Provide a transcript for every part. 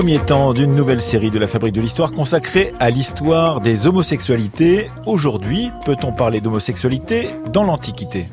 Premier temps d'une nouvelle série de la Fabrique de l'Histoire consacrée à l'histoire des homosexualités. Aujourd'hui, peut-on parler d'homosexualité dans l'Antiquité?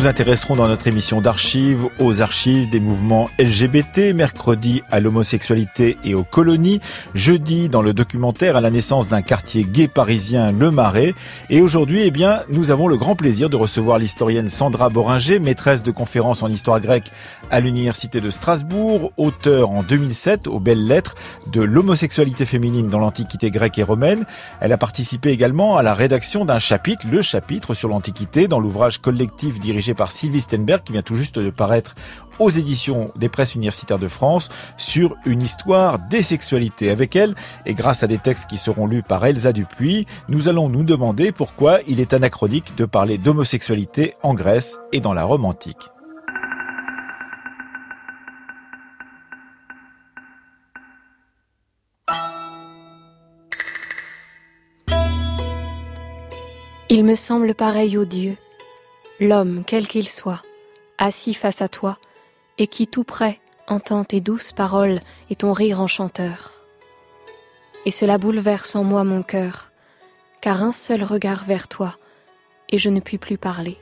Nous intéresserons dans notre émission d'archives aux archives des mouvements LGBT, mercredi à l'homosexualité et aux colonies, jeudi dans le documentaire à la naissance d'un quartier gay parisien, Le Marais, et aujourd'hui, eh bien, nous avons le grand plaisir de recevoir l'historienne Sandra Boringer, maîtresse de conférences en histoire grecque à l'université de Strasbourg, auteur en 2007 aux belles lettres de l'homosexualité féminine dans l'antiquité grecque et romaine. Elle a participé également à la rédaction d'un chapitre, le chapitre sur l'antiquité dans l'ouvrage collectif collectif par Sylvie Stenberg qui vient tout juste de paraître aux éditions des presses universitaires de France sur une histoire des sexualités. Avec elle, et grâce à des textes qui seront lus par Elsa Dupuis, nous allons nous demander pourquoi il est anachronique de parler d'homosexualité en Grèce et dans la Rome antique. Il me semble pareil aux dieux l'homme, quel qu'il soit, assis face à toi, et qui tout près entend tes douces paroles et ton rire enchanteur. Et cela bouleverse en moi mon cœur, car un seul regard vers toi, et je ne puis plus parler.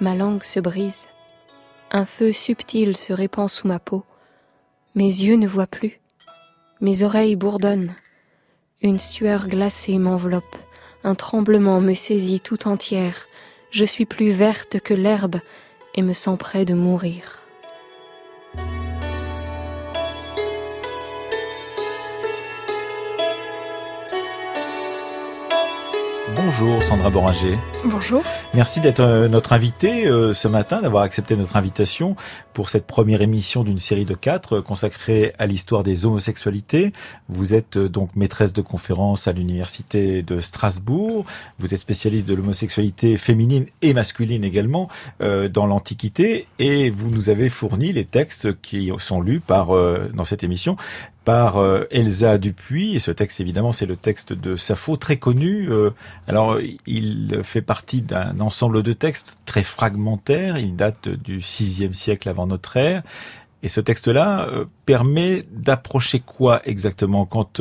Ma langue se brise, un feu subtil se répand sous ma peau, mes yeux ne voient plus, mes oreilles bourdonnent, une sueur glacée m'enveloppe, un tremblement me saisit tout entière, je suis plus verte que l'herbe et me sens près de mourir. Bonjour Sandra Boringer. Bonjour. Merci d'être euh, notre invitée euh, ce matin, d'avoir accepté notre invitation pour cette première émission d'une série de quatre euh, consacrée à l'histoire des homosexualités. Vous êtes donc maîtresse de conférences à l'université de Strasbourg. Vous êtes spécialiste de l'homosexualité féminine et masculine également dans l'Antiquité et vous nous avez fourni les textes qui sont lus par dans cette émission par euh, Elsa Dupuis. Et ce texte, évidemment, c'est le texte de Sappho, très connu. Euh, alors, il fait partie d'un ensemble de textes très fragmentaires. Il date du VIe siècle avant notre ère. Et ce texte-là euh, permet d'approcher quoi exactement quand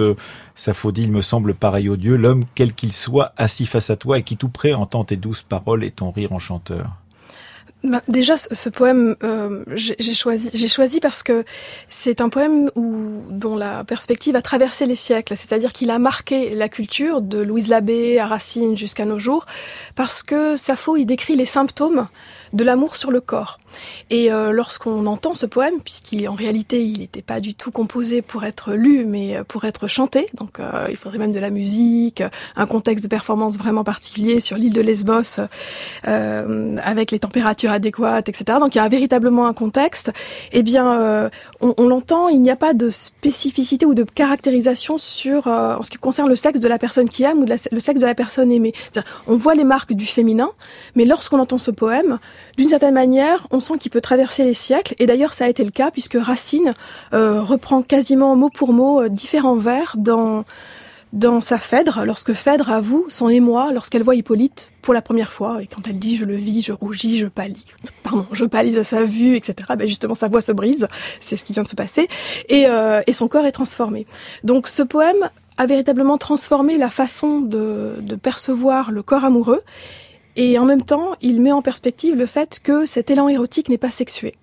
Sappho dit, il me semble pareil au Dieu, l'homme quel qu'il soit assis face à toi et qui tout près entend tes douces paroles et ton rire enchanteur? Ben, déjà, ce, poème, euh, j'ai choisi, choisi parce que c'est un poème où, dont la perspective a traversé les siècles, c'est-à-dire qu'il a marqué la culture de Louise Labbé à Racine jusqu'à nos jours, parce que Sappho, il décrit les symptômes de l'amour sur le corps. Et euh, lorsqu'on entend ce poème, puisqu'en réalité il n'était pas du tout composé pour être lu, mais pour être chanté, donc euh, il faudrait même de la musique, un contexte de performance vraiment particulier sur l'île de Lesbos, euh, avec les températures adéquates, etc. Donc il y a véritablement un contexte. Eh bien, on, on l'entend, il n'y a pas de spécificité ou de caractérisation sur en ce qui concerne le sexe de la personne qui aime ou le sexe de la personne aimée. On voit les marques du féminin, mais lorsqu'on entend ce poème, d'une certaine manière, on sent qu'il peut traverser les siècles. Et d'ailleurs, ça a été le cas puisque Racine euh, reprend quasiment mot pour mot euh, différents vers dans dans sa Phèdre, lorsque Phèdre avoue son émoi lorsqu'elle voit Hippolyte pour la première fois, et quand elle dit je le vis, je rougis, je pâlis, pardon, je pâlis à sa vue, etc. Ben justement, sa voix se brise, c'est ce qui vient de se passer, et, euh, et son corps est transformé. Donc ce poème a véritablement transformé la façon de, de percevoir le corps amoureux, et en même temps, il met en perspective le fait que cet élan érotique n'est pas sexué.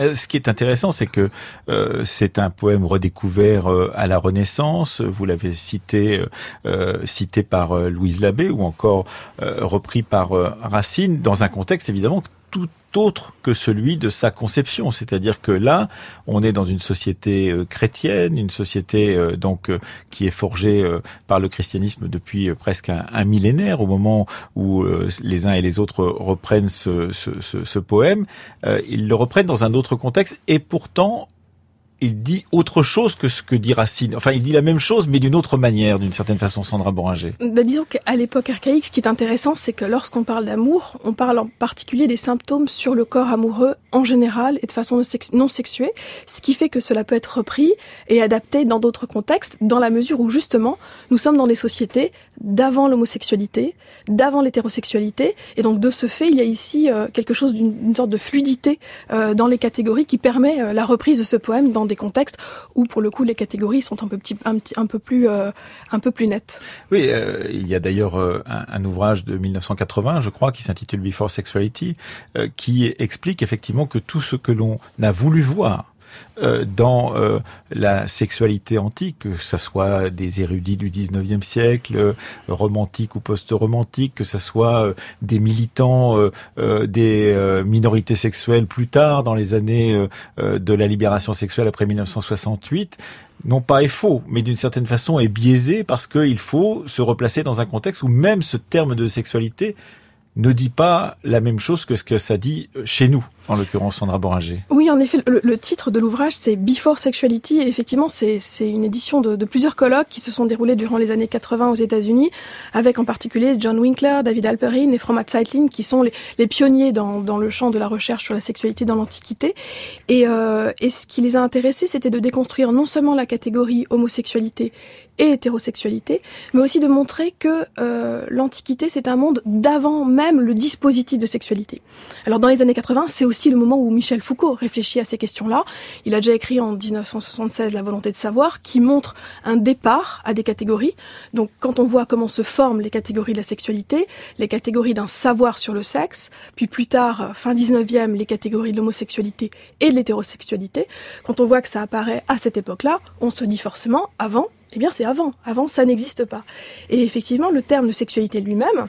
Euh, ce qui est intéressant, c'est que euh, c'est un poème redécouvert euh, à la Renaissance. Vous l'avez cité, cité par Louise Labbé ou encore repris par Racine dans un contexte évidemment tout autre que celui de sa conception. C'est-à-dire que là, on est dans une société euh, chrétienne, une société euh, donc euh, qui est forgée par le christianisme depuis presque un, millénaire, au moment où les uns et les autres reprennent ce, ce, ce, ce poème. ils le reprennent dans un autre contexte et pourtant il dit autre chose que ce que dit Racine. Enfin, il dit la même chose, mais d'une autre manière, d'une certaine façon, Sandra Boringer. Bah, disons qu'à l'époque archaïque, ce qui est intéressant, c'est que lorsqu'on parle d'amour, on parle en particulier des symptômes sur le corps amoureux en général et de façon non sexuée, ce qui fait que cela peut être repris et adapté dans d'autres contextes, dans la mesure où justement, nous sommes dans des sociétés d'avant l'homosexualité, d'avant l'hétérosexualité, et donc de ce fait, il y a ici euh, quelque chose d'une sorte de fluidité euh, dans les catégories qui permet euh, la reprise de ce poème dans des contextes où, pour le coup, les catégories sont un peu, un, peu plus, un peu plus nettes. Oui, il y a d'ailleurs un, un, ouvrage de 1980, je crois, qui s'intitule Before Sexuality, qui explique effectivement que tout ce que l'on a voulu voir euh, dans euh, la sexualité antique, que ce soit des érudits du 19e siècle, euh, romantiques ou post-romantiques, que ce soit des militants des minorités sexuelles plus tard, dans les années de la libération sexuelle après 1968, non pas est faux, mais d'une certaine façon est biaisé parce qu'il faut se replacer dans un contexte où même ce terme de sexualité ne dit pas la même chose que ce que ça dit chez nous en l'occurrence Sandra Boringer. Oui, en effet, le, titre de l'ouvrage, c'est Before Sexuality. Et effectivement, c'est une édition de, plusieurs colloques qui se sont déroulés durant les années 80 aux États-Unis, avec en particulier John Winkler, David Alperin et Fromat Zeitlin, qui sont les, pionniers dans, le champ de la recherche sur la sexualité dans l'Antiquité. Et, euh, et ce qui les a intéressés, c'était de déconstruire non seulement la catégorie homosexualité et hétérosexualité, mais aussi de montrer que euh, l'Antiquité, c'est un monde d'avant même le dispositif de sexualité. Alors dans les années 80, c'est aussi le moment où Michel Foucault réfléchit à ces questions-là. Il a déjà écrit en 1976 La volonté de savoir, qui montre un départ à des catégories. Donc quand on voit comment se forment les catégories de la sexualité, les catégories d'un savoir sur le sexe, puis plus tard, fin 19e, les catégories de l'homosexualité et de l'hétérosexualité, quand on voit que ça apparaît à cette époque-là, on se dit forcément, avant, eh bien c'est avant. Avant, ça n'existe pas. Et effectivement, le terme de sexualité lui-même,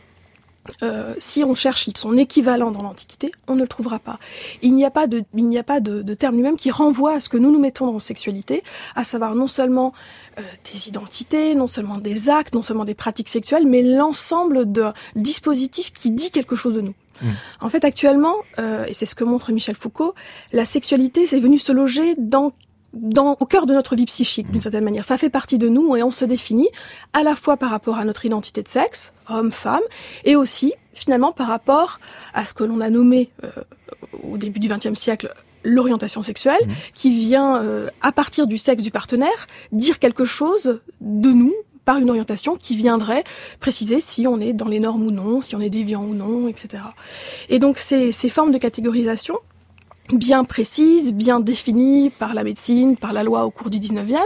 euh, si on cherche son équivalent dans l'Antiquité, on ne le trouvera pas. Il n'y a pas de, il n'y a pas de, de terme lui-même qui renvoie à ce que nous nous mettons dans sexualité, à savoir non seulement euh, des identités, non seulement des actes, non seulement des pratiques sexuelles, mais l'ensemble de dispositifs qui dit quelque chose de nous. Mmh. En fait, actuellement, euh, et c'est ce que montre Michel Foucault, la sexualité c'est venu se loger dans dans, au cœur de notre vie psychique, d'une certaine manière. Ça fait partie de nous et on se définit à la fois par rapport à notre identité de sexe, homme, femme, et aussi finalement par rapport à ce que l'on a nommé euh, au début du XXe siècle l'orientation sexuelle, mmh. qui vient euh, à partir du sexe du partenaire dire quelque chose de nous par une orientation qui viendrait préciser si on est dans les normes ou non, si on est déviant ou non, etc. Et donc ces, ces formes de catégorisation, bien précise, bien définie par la médecine, par la loi au cours du 19e,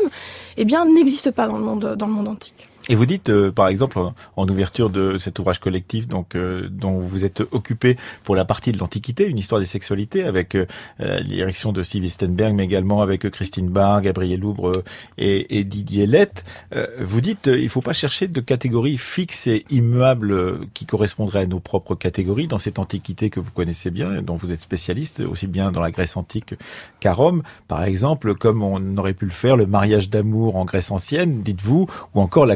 eh bien, n'existe pas dans le monde, dans le monde antique. Et vous dites, euh, par exemple, en, ouverture de cet ouvrage collectif, donc euh, dont vous êtes occupé pour la partie de l'Antiquité, une histoire des sexualités, avec euh, l'érection de Sylvie Stenberg, mais également avec Christine Barr, Gabriel Loubre et, et, Didier Lett. vous dites, il ne faut pas chercher de catégories fixes et immuables qui correspondraient à nos propres catégories dans cette Antiquité que vous connaissez bien, dont vous êtes spécialiste, aussi bien dans la Grèce antique qu'à Rome, par exemple, comme on aurait pu le faire, le mariage d'amour en Grèce ancienne, dites-vous, ou encore la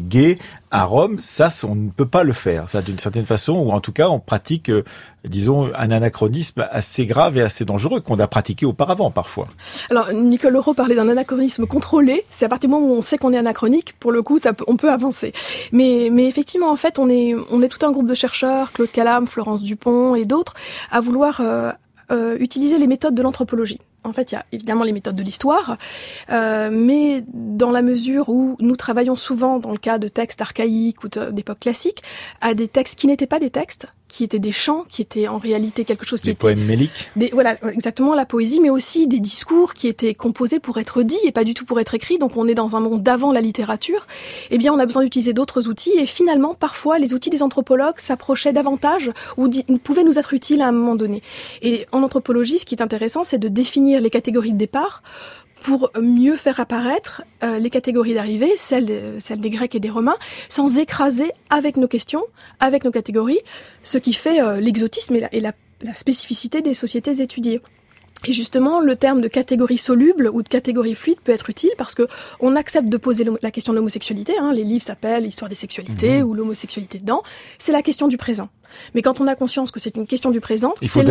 gay à Rome, ça, on ne peut pas le faire. Ça, d'une certaine façon, ou en tout cas, on pratique, euh, disons, un anachronisme assez grave et assez dangereux qu'on a pratiqué auparavant, parfois. Alors, Nicole Leroux parlait d'un anachronisme contrôlé. C'est à partir du moment où on sait qu'on est anachronique, pour le coup, ça on peut avancer. Mais, mais effectivement, en fait, on est, on est tout un groupe de chercheurs, Claude Calam, Florence Dupont et d'autres, à vouloir euh, euh, utiliser les méthodes de l'anthropologie. En fait, il y a évidemment les méthodes de l'histoire, euh, mais dans la mesure où nous travaillons souvent, dans le cas de textes archaïques ou d'époque classique, à des textes qui n'étaient pas des textes, qui étaient des chants, qui étaient en réalité quelque chose qui des était... poèmes méliques des, Voilà, exactement, la poésie, mais aussi des discours qui étaient composés pour être dits et pas du tout pour être écrits. Donc on est dans un monde d'avant la littérature. Eh bien, on a besoin d'utiliser d'autres outils et finalement, parfois, les outils des anthropologues s'approchaient davantage ou pouvaient nous être utiles à un moment donné. Et en anthropologie, ce qui est intéressant, c'est de définir les catégories de départ pour mieux faire apparaître euh, les catégories d'arrivée, celles, celles des Grecs et des Romains, sans écraser avec nos questions, avec nos catégories, ce qui fait euh, l'exotisme et, la, et la, la spécificité des sociétés étudiées. Et justement, le terme de catégorie soluble ou de catégorie fluide peut être utile parce que on accepte de poser la question de l'homosexualité. Hein, les livres s'appellent l'histoire des sexualités mmh. ou l'homosexualité dedans. C'est la question du présent. Mais quand on a conscience que c'est une question du présent, il faut,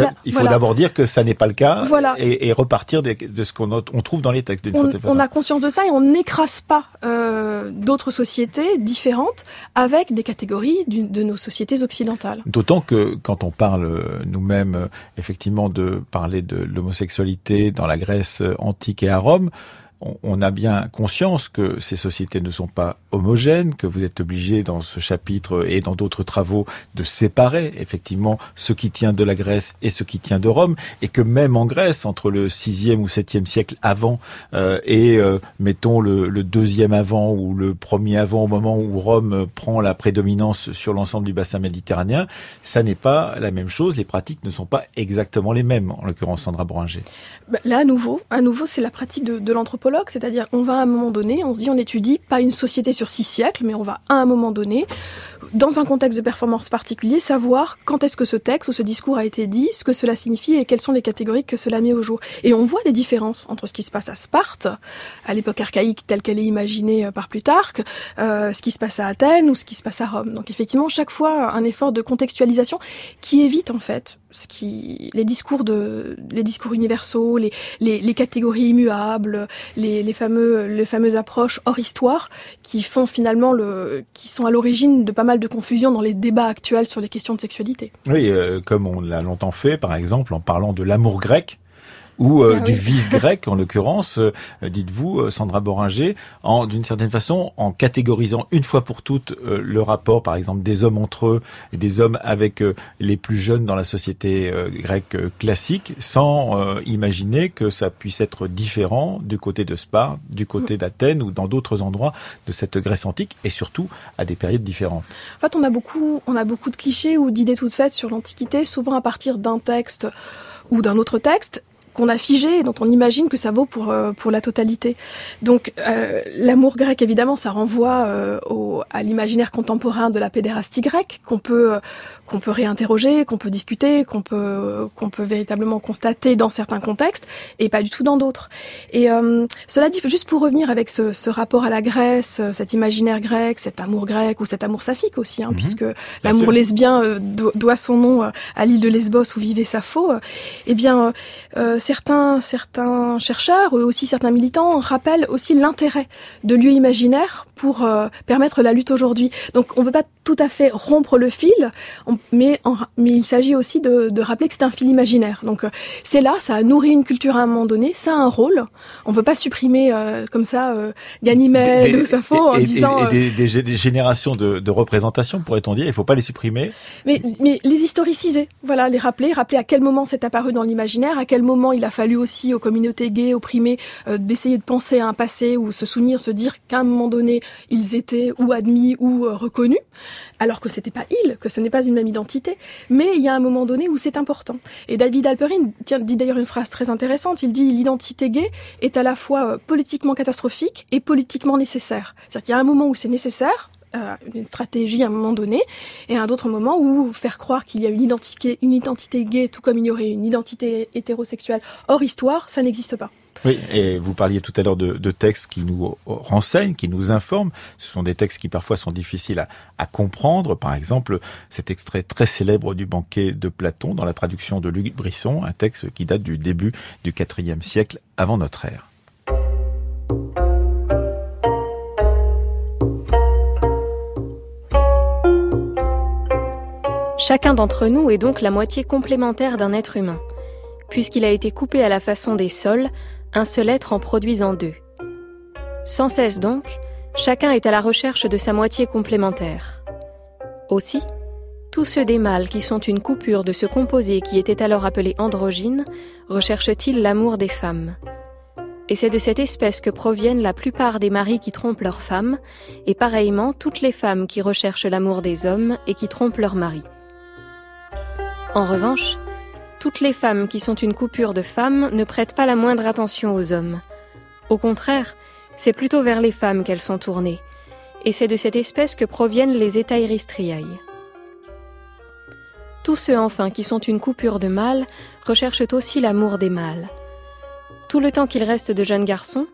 d'abord dire que ça n'est pas le cas voilà. et, repartir de, ce qu'on on trouve dans les textes d'une certaine façon. On a conscience de ça et on n'écrase pas euh, d'autres sociétés différentes avec des catégories de nos sociétés occidentales. D'autant que quand on parle euh, nous-mêmes euh, effectivement de parler de l'homosexualité dans la Grèce antique et à Rome, on a bien conscience que ces sociétés ne sont pas homogènes, que vous êtes obligé dans ce chapitre et dans d'autres travaux de séparer effectivement ce qui tient de la Grèce et ce qui tient de Rome, et que même en Grèce, entre le 6e ou 7e siècle avant euh, et euh, mettons le, le, deuxième avant ou le premier avant au moment où Rome prend la prédominance sur l'ensemble du bassin méditerranéen, ça n'est pas la même chose, les pratiques ne sont pas exactement les mêmes, en l'occurrence Sandra Boringer. Bah, là, à nouveau, à nouveau, c'est la pratique de, de l'anthropologue, c'est-à-dire on va à un moment donné, on se dit on étudie pas une société sur six siècles, mais on va à un moment donné, dans un contexte de performance particulier, savoir quand est-ce que ce texte ou ce discours a été dit, ce que cela signifie et quelles sont les catégories que cela met au jour. Et on voit des différences entre ce qui se passe à Sparte, à l'époque archaïque telle qu'elle est imaginée euh, par Plutarque, euh, ce qui se passe à Athènes ou ce qui se passe à Rome. Donc effectivement, chaque fois un effort de contextualisation qui évite en fait ce qui, les discours de, les discours universaux, les, les, les catégories immuables, les, les fameux, les fameuses approches hors histoire qui font finalement le, qui sont à l'origine de pas mal de confusion dans les débats actuels sur les questions de sexualité. Oui, euh, comme on l'a longtemps fait, par exemple, en parlant de l'amour grec ou euh, ah du vice grec en l'occurrence, euh, dites-vous, euh, Sandra Boringer, en d'une certaine façon en catégorisant une fois pour toutes le rapport, par exemple, des hommes entre eux et des hommes avec les plus jeunes dans la société grecque classique, sans imaginer que ça puisse être différent du côté de Sparte, du côté mm. d'Athènes ou dans d'autres endroits de cette Grèce antique, et surtout à des périodes différentes. En fait, on a beaucoup, on a beaucoup de clichés ou d'idées toutes faites sur l'Antiquité, souvent à partir d'un texte ou d'un autre texte, qu'on a figé et dont on imagine que ça vaut pour euh, pour la totalité. Donc euh, l'amour grec évidemment ça renvoie euh, au, à l'imaginaire contemporain de la pédérastie grecque qu'on peut qu'on peut réinterroger, qu'on peut discuter, qu'on peut qu'on peut véritablement constater dans certains contextes et pas du tout dans d'autres. Et cela dit juste pour revenir avec ce, ce, rapport à la Grèce, cet imaginaire grec, cet amour grec ou cet amour saphique aussi, hein, mhm. puisque l'amour lesbien doit son nom à l'île de Lesbos où vivait Sappho. eh bien certains, certains chercheurs, aussi certains militants, rappellent aussi l'intérêt de lieux imaginaires pour euh, permettre la lutte aujourd'hui. Donc on ne veut pas tout à fait rompre le fil, mais, mais il s'agit aussi de, de, rappeler que c'est un fil imaginaire. Donc euh, c'est là, ça a nourri une culture à un moment donné, ça a un rôle. On ne veut pas supprimer euh, comme ça Ganymède ou Sappho en disant... Et des, des, générations de, de représentations, pourrait-on dire, il ne faut pas les supprimer. Mais, mais les historiciser, voilà, les rappeler, rappeler à quel moment c'est apparu dans l'imaginaire, à quel moment il a fallu aussi aux communautés gays, opprimées, euh, d'essayer de penser à un passé ou se souvenir, se dire qu'à un moment donné, ils étaient ou admis ou euh, reconnus, alors que c'était pas ils, que ce n'est pas une même identité. Mais il y a un moment donné où c'est important. Et David Alperin dit d'ailleurs une phrase très intéressante. Il dit l'identité gay est à la fois euh, politiquement catastrophique et politiquement nécessaire. C'est-à-dire qu'il y a un moment où c'est nécessaire, euh, une stratégie à un moment donné, et à un autre moment où faire croire qu'il y a une identité, une identité gay, tout comme il y aurait une identité hétérosexuelle hors histoire, ça n'existe pas. Oui, et vous parliez tout à l'heure de, textes qui nous renseignent, qui nous informent. Ce sont des textes qui parfois sont difficiles à, à, comprendre. Par exemple, cet extrait très célèbre du banquet de Platon dans la traduction de Luc Brisson, un texte qui date du début du IVe siècle avant notre ère. Chacun d'entre nous est donc la moitié complémentaire d'un être humain, puisqu'il a été coupé à la façon des sols, un seul être en produisant deux. Sans cesse donc, chacun est à la recherche de sa moitié complémentaire. Aussi, tous ceux des mâles qui sont une coupure de ce composé qui était alors appelé androgyne recherchent-ils l'amour des femmes. Et c'est de cette espèce que proviennent la plupart des maris qui trompent leurs femmes, et pareillement toutes les femmes qui recherchent l'amour des hommes et qui trompent leurs maris. En revanche, toutes les femmes qui sont une coupure de femmes ne prêtent pas la moindre attention aux hommes. Au contraire, c'est plutôt vers les femmes qu'elles sont tournées, et c'est de cette espèce que proviennent les Etairistriae. Tous ceux enfin qui sont une coupure de mâles recherchent aussi l'amour des mâles. Tout le temps qu'il reste de jeunes garçons,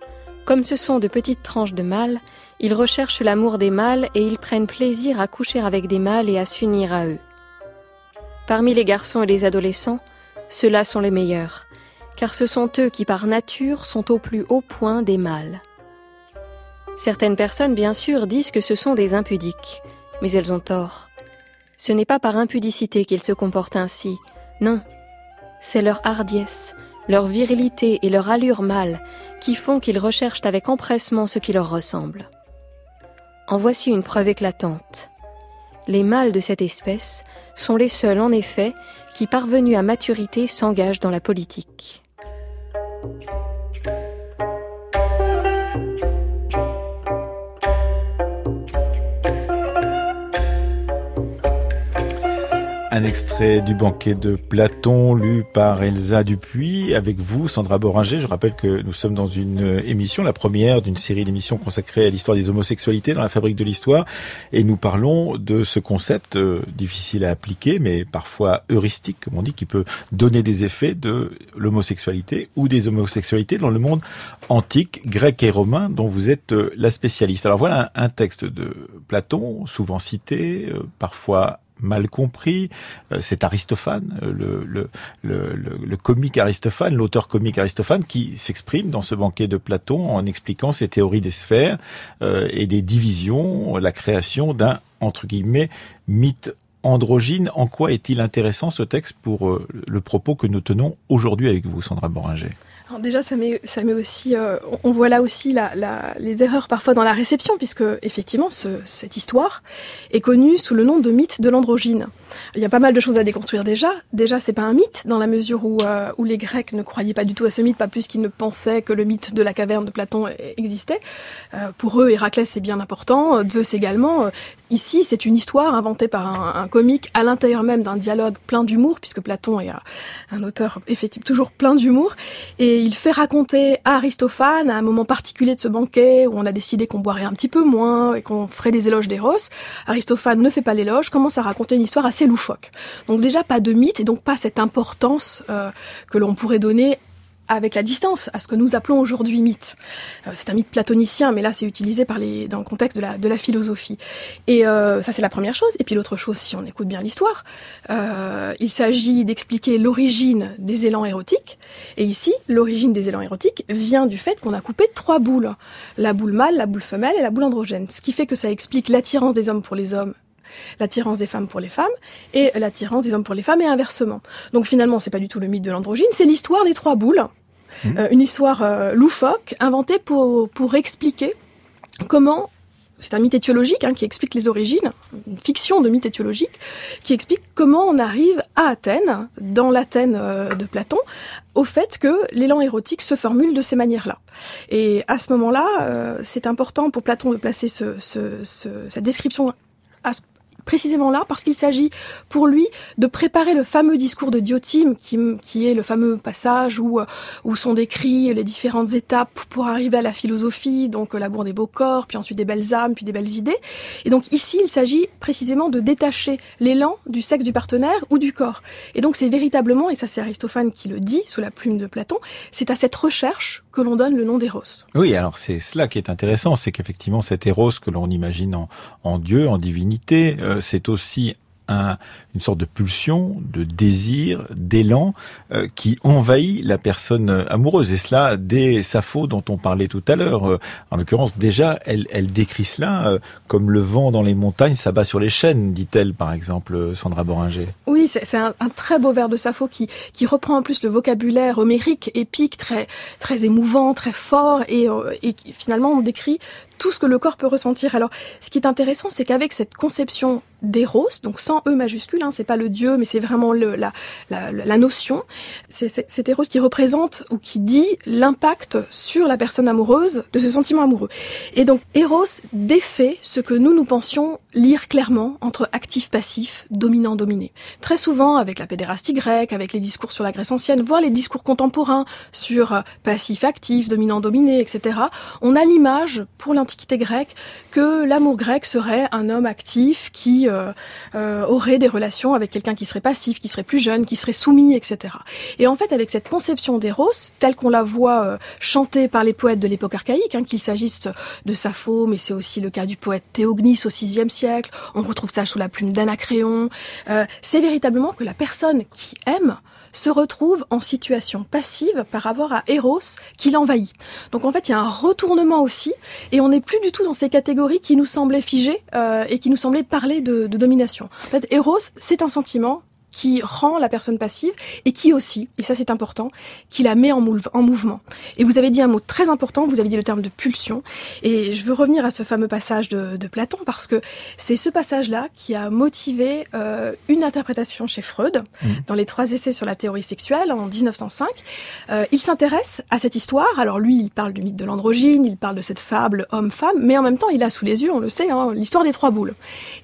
comme ce sont de petites tranches de mâles, ils recherchent l'amour des mâles et ils prennent plaisir à coucher avec des mâles et à s'unir à eux. Parmi les garçons et les adolescents, ceux-là sont les meilleurs, car ce sont eux qui par nature sont au plus haut point des mâles. Certaines personnes, bien sûr, disent que ce sont des impudiques, mais elles ont tort. Ce n'est pas par impudicité qu'ils se comportent ainsi, non. C'est leur hardiesse, leur virilité et leur allure mâle qui font qu'ils recherchent avec empressement ce qui leur ressemble. En voici une preuve éclatante. Les mâles de cette espèce sont les seuls, en effet, qui, parvenus à maturité, s'engagent dans la politique. Un extrait du banquet de Platon lu par Elsa Dupuis avec vous, Sandra Boringer. Je rappelle que nous sommes dans une émission, la première d'une série d'émissions consacrée à l'histoire des homosexualités dans la fabrique de l'histoire. Et nous parlons de ce concept euh, difficile à appliquer, mais parfois heuristique, comme on dit, qui peut donner des effets de l'homosexualité ou des homosexualités dans le monde antique, grec et romain, dont vous êtes euh, la spécialiste. Alors voilà un, texte de Platon, souvent cité, euh, parfois mal compris. Euh, c'est Aristophane, euh, le, comique Aristophane, l'auteur comique Aristophane, qui s'exprime dans ce banquet de Platon en expliquant ses théories des sphères euh, et des divisions, la création d'un entre guillemets mythe androgyne. En quoi est-il intéressant ce texte pour le propos que nous tenons aujourd'hui avec vous, Sandra Boringer? Déjà, ça met, ça met aussi, euh, on voit là aussi les erreurs parfois dans la réception, puisque effectivement, ce, cette histoire est connue sous le nom de mythe de l'androgyne. Il y a pas mal de choses à déconstruire déjà. Déjà, c'est pas un mythe dans la mesure où, euh, où les Grecs ne croyaient pas du tout à ce mythe, pas plus qu'ils ne pensaient que le mythe de la caverne de Platon existait. Euh, pour eux, Héraclès c'est bien important, Zeus également. Ici, c'est une histoire inventée par un, un comique à l'intérieur même d'un dialogue plein d'humour, puisque Platon est un auteur effectivement toujours plein d'humour, et il fait raconter à Aristophane, à un moment particulier de ce banquet où on a décidé qu'on boirait un petit peu moins et qu'on ferait des éloges d'Eros. Aristophane ne fait pas l'éloge, commence à raconter une histoire assez loufoque. Donc déjà pas de mythe et donc pas cette importance euh, que l'on pourrait donner avec la distance à ce que nous appelons aujourd'hui mythe. Euh, c'est un mythe platonicien, mais là c'est utilisé dans le contexte de la, philosophie. Et euh, ça c'est la première chose. Et puis l'autre chose, si on écoute bien l'histoire, il s'agit d'expliquer l'origine des élans érotiques. Et ici, l'origine des élans érotiques vient du fait qu'on a coupé trois boules. La boule mâle, la boule femelle et la boule androgène. Ce qui fait que ça explique l'attirance des hommes pour les hommes l'attirance des femmes pour les femmes et l'attirance des hommes pour les femmes et inversement. Donc finalement, c'est pas du tout le mythe de l'androgyne, c'est l'histoire des trois boules, mmh. euh, une histoire euh, loufoque inventée pour pour expliquer comment c'est un mythe étiologique hein, qui explique les origines, une fiction de mythe étiologique, qui explique comment on arrive à Athènes, dans l'Athènes euh, de Platon, au fait que l'élan érotique se formule de ces manières-là. Et à ce moment-là, c'est important pour Platon de placer ce, ce, cette description à précisément là parce qu'il s'agit pour lui de préparer le fameux discours de Diotime qui, qui est le fameux passage où, euh, où sont décrits les différentes étapes pour arriver à la philosophie, donc euh, l'amour des beaux corps, puis ensuite des belles âmes, puis des belles idées. Et donc ici, il s'agit précisément de détacher l'élan du sexe du partenaire ou du corps. Et donc c'est véritablement, et ça c'est Aristophane qui le dit sous la plume de Platon, c'est à cette recherche que l'on donne le nom d'Eros. Oui, alors c'est cela qui est intéressant, c'est qu'effectivement cet Eros que l'on imagine en, en Dieu, en divinité, euh, c'est aussi un, une sorte de pulsion, de désir, d'élan euh, qui envahit la personne amoureuse. Et cela, dès Sappho dont on parlait tout à l'heure, euh, en l'occurrence, déjà, elle, décrit cela euh, comme le vent dans les montagnes s'abat sur les chênes, dit-elle, par exemple, Sandra Boringer. Oui, c'est un, très beau vers de Sappho qui, qui reprend en plus le vocabulaire homérique, épique, très, très émouvant, très fort, et, finalement on décrit tout ce que le corps peut ressentir. Alors, ce qui est intéressant, c'est qu'avec cette conception d'éros, donc sans E majuscule, hein, c'est pas le dieu, mais c'est vraiment la, la, notion, c'est cet éros qui représente ou qui dit l'impact sur la personne amoureuse de ce sentiment amoureux. Et donc, éros défait ce que nous, nous pensions lire clairement entre actif-passif, dominant-dominé. Très souvent, avec la pédérastie grecque, avec les discours sur la Grèce ancienne, voire les discours contemporains sur passif-actif, dominant-dominé, etc., on a l'image, pour l'Antiquité grecque que l'amour grec serait un homme actif qui euh, euh, aurait des relations avec quelqu'un qui serait passif, qui serait plus jeune, qui serait soumis, etc. Et en fait, avec cette conception d'Eros, telle qu'on la voit euh, chantée par les poètes de l'époque archaïque, hein, qu'il s'agisse de Sappho, mais c'est aussi le cas du poète Théognis au VIe siècle, on retrouve ça sous la plume d'Anacréon, c'est véritablement que la personne qui aime se retrouve en situation passive par rapport à Eros qui l'envahit. Donc en fait, il y a un retournement aussi, et on n'est plus du tout dans ces catégories qui nous semblaient figées euh, et qui nous semblaient parler de, de domination. En fait, Eros, c'est un sentiment qui rend la personne passive et qui aussi, et ça c'est important, qui la met en, en, mouvement. Et vous avez dit un mot très important, vous avez dit le terme de pulsion, et je veux revenir à ce fameux passage de, de Platon parce que c'est ce passage-là qui a motivé euh, une interprétation chez Freud mmh. dans les trois essais sur la théorie sexuelle en 1905. Euh, il s'intéresse à cette histoire. Alors lui, il parle du mythe de l'androgyne, il parle de cette fable homme-femme, mais en même temps, il a sous les yeux, on le sait, hein, l'histoire des trois boules.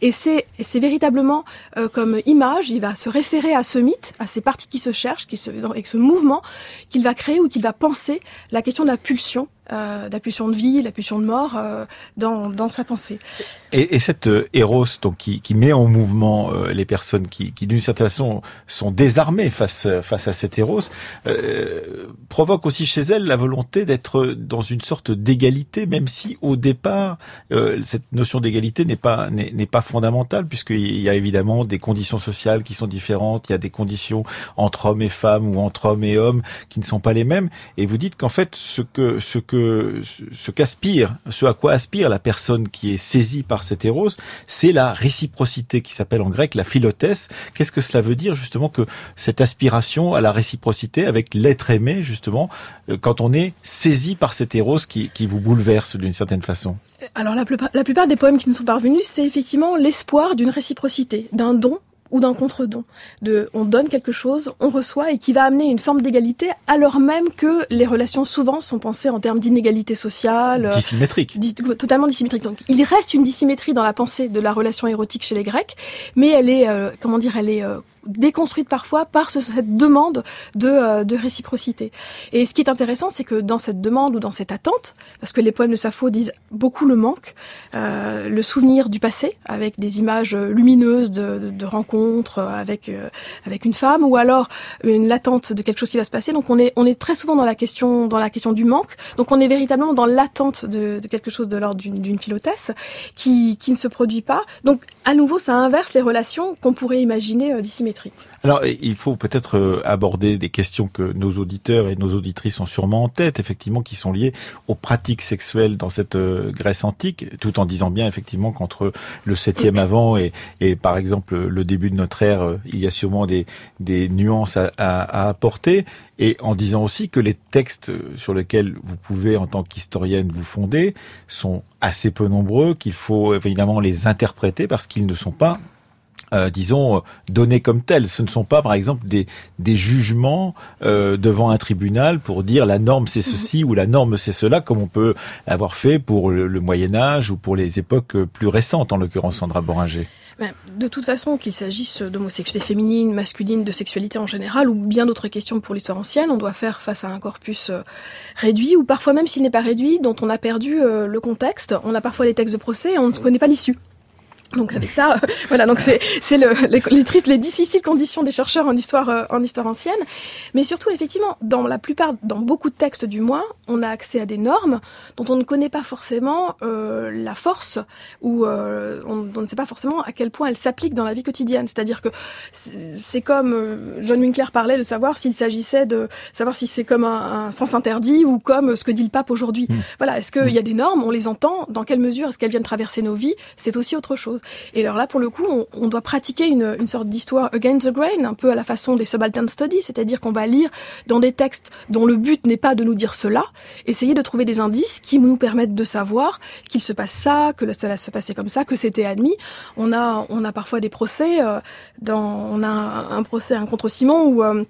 Et c'est véritablement euh, comme image, il va se référer à ce mythe, à ces parties qui se cherchent, qui se, avec ce mouvement qu'il va créer ou qu'il va penser la question de la pulsion euh, la pulsion de vie, la pulsion de mort euh, dans, dans sa pensée. Et, et cette euh, donc qui, qui met en mouvement euh, les personnes qui, qui d'une certaine façon sont désarmées face face à cette Eros euh, provoque aussi chez elle la volonté d'être dans une sorte d'égalité, même si au départ cette notion d'égalité n'est pas n'est pas fondamentale puisqu'il y a évidemment des conditions sociales qui sont différentes, il y a des conditions entre hommes et femmes ou entre hommes et hommes qui ne sont pas les mêmes. Et vous dites qu'en fait ce que ce que ce qu'aspire, ce à quoi aspire la personne qui est saisie par cet héros, c'est la réciprocité qui s'appelle en grec la philotesse. Qu'est-ce que cela veut dire justement que cette aspiration à la réciprocité avec l'être aimé justement euh, quand on est saisi par cet qui, qui vous bouleverse d'une certaine façon? Alors la plupart, la plupart des poèmes qui nous sont parvenus, c'est effectivement l'espoir d'une réciprocité, d'un don ou d'un contre-don. De, on donne quelque chose, on reçoit et qui va amener une forme d'égalité alors même que les relations souvent sont pensées en termes d'inégalité sociale. Euh, dissymétrique. totalement dissymétrique. Donc il reste une dissymétrie dans la pensée de la relation érotique chez les Grecs, mais elle est, euh, comment dire, elle est euh, déconstruite parfois par cette demande de, euh, de, réciprocité. Et ce qui est intéressant, c'est que dans cette demande ou dans cette attente, parce que les poèmes de Sappho disent beaucoup le manque, euh, le souvenir du passé, avec des images lumineuses de, de, rencontres avec euh, avec une femme, ou alors une l'attente de quelque chose qui va se passer. Donc on est on est très souvent dans la question dans la question du manque. Donc on est véritablement dans l'attente de, de, quelque chose de l'ordre d'une philotesse qui qui ne se produit pas. Donc à nouveau, ça inverse les relations qu'on pourrait imaginer euh, alors, il faut peut-être euh, aborder des questions que nos auditeurs et nos auditrices ont sûrement en tête, effectivement, qui sont liées aux pratiques sexuelles dans cette euh, Grèce antique, tout en disant bien, effectivement, qu'entre le 7e avant et, et, par exemple, le début de notre ère, euh, il y a sûrement des, des nuances à, à, apporter, et en disant aussi que les textes sur lesquels vous pouvez, en tant qu'historienne, vous fonder, sont assez peu nombreux, qu'il faut évidemment les interpréter parce qu'ils ne sont pas euh, disons, euh, donnés comme tels. Ce ne sont pas, par exemple, des, des jugements euh, devant un tribunal pour dire la norme c'est ceci ou la norme c'est cela, comme on peut avoir fait pour le, Moyen Âge ou pour les époques plus récentes, en l'occurrence Sandra Boringer. Ben, de toute façon, qu'il s'agisse d'homosexualité féminine, masculine, de sexualité en général, ou bien d'autres questions pour l'histoire ancienne, on doit faire face à un corpus réduit, ou parfois même s'il n'est pas réduit, dont on a perdu le contexte. On a parfois des textes de procès et on ne connaît pas l'issue. Donc avec ça, voilà, donc c'est c'est le, les, les, tristes, les difficiles conditions des chercheurs en histoire euh, en histoire ancienne, mais surtout effectivement dans la plupart, dans beaucoup de textes du moins, on a accès à des normes dont on ne connaît pas forcément euh, la force ou euh, on, on, ne sait pas forcément à quel point elles s'appliquent dans la vie quotidienne. C'est-à-dire que c'est comme euh, John Winkler parlait de savoir s'il s'agissait de savoir si c'est comme un, un, sens interdit ou comme ce que dit le pape aujourd'hui. Mmh. Voilà, est-ce qu'il mmh. y a des normes, on les entend, dans quelle mesure est-ce qu'elles viennent traverser nos vies, c'est aussi autre chose. Et alors là, pour le coup, on, doit pratiquer une, sorte d'histoire against the grain, un peu à la façon des subaltern studies, c'est-à-dire qu'on va lire dans des textes dont le but n'est pas de nous dire cela, essayer de trouver des indices qui nous permettent de savoir qu'il se passe ça, que cela se passait comme ça, que c'était admis. On a, on a parfois des procès, euh, dans, on a un procès, un contre Simon où euh,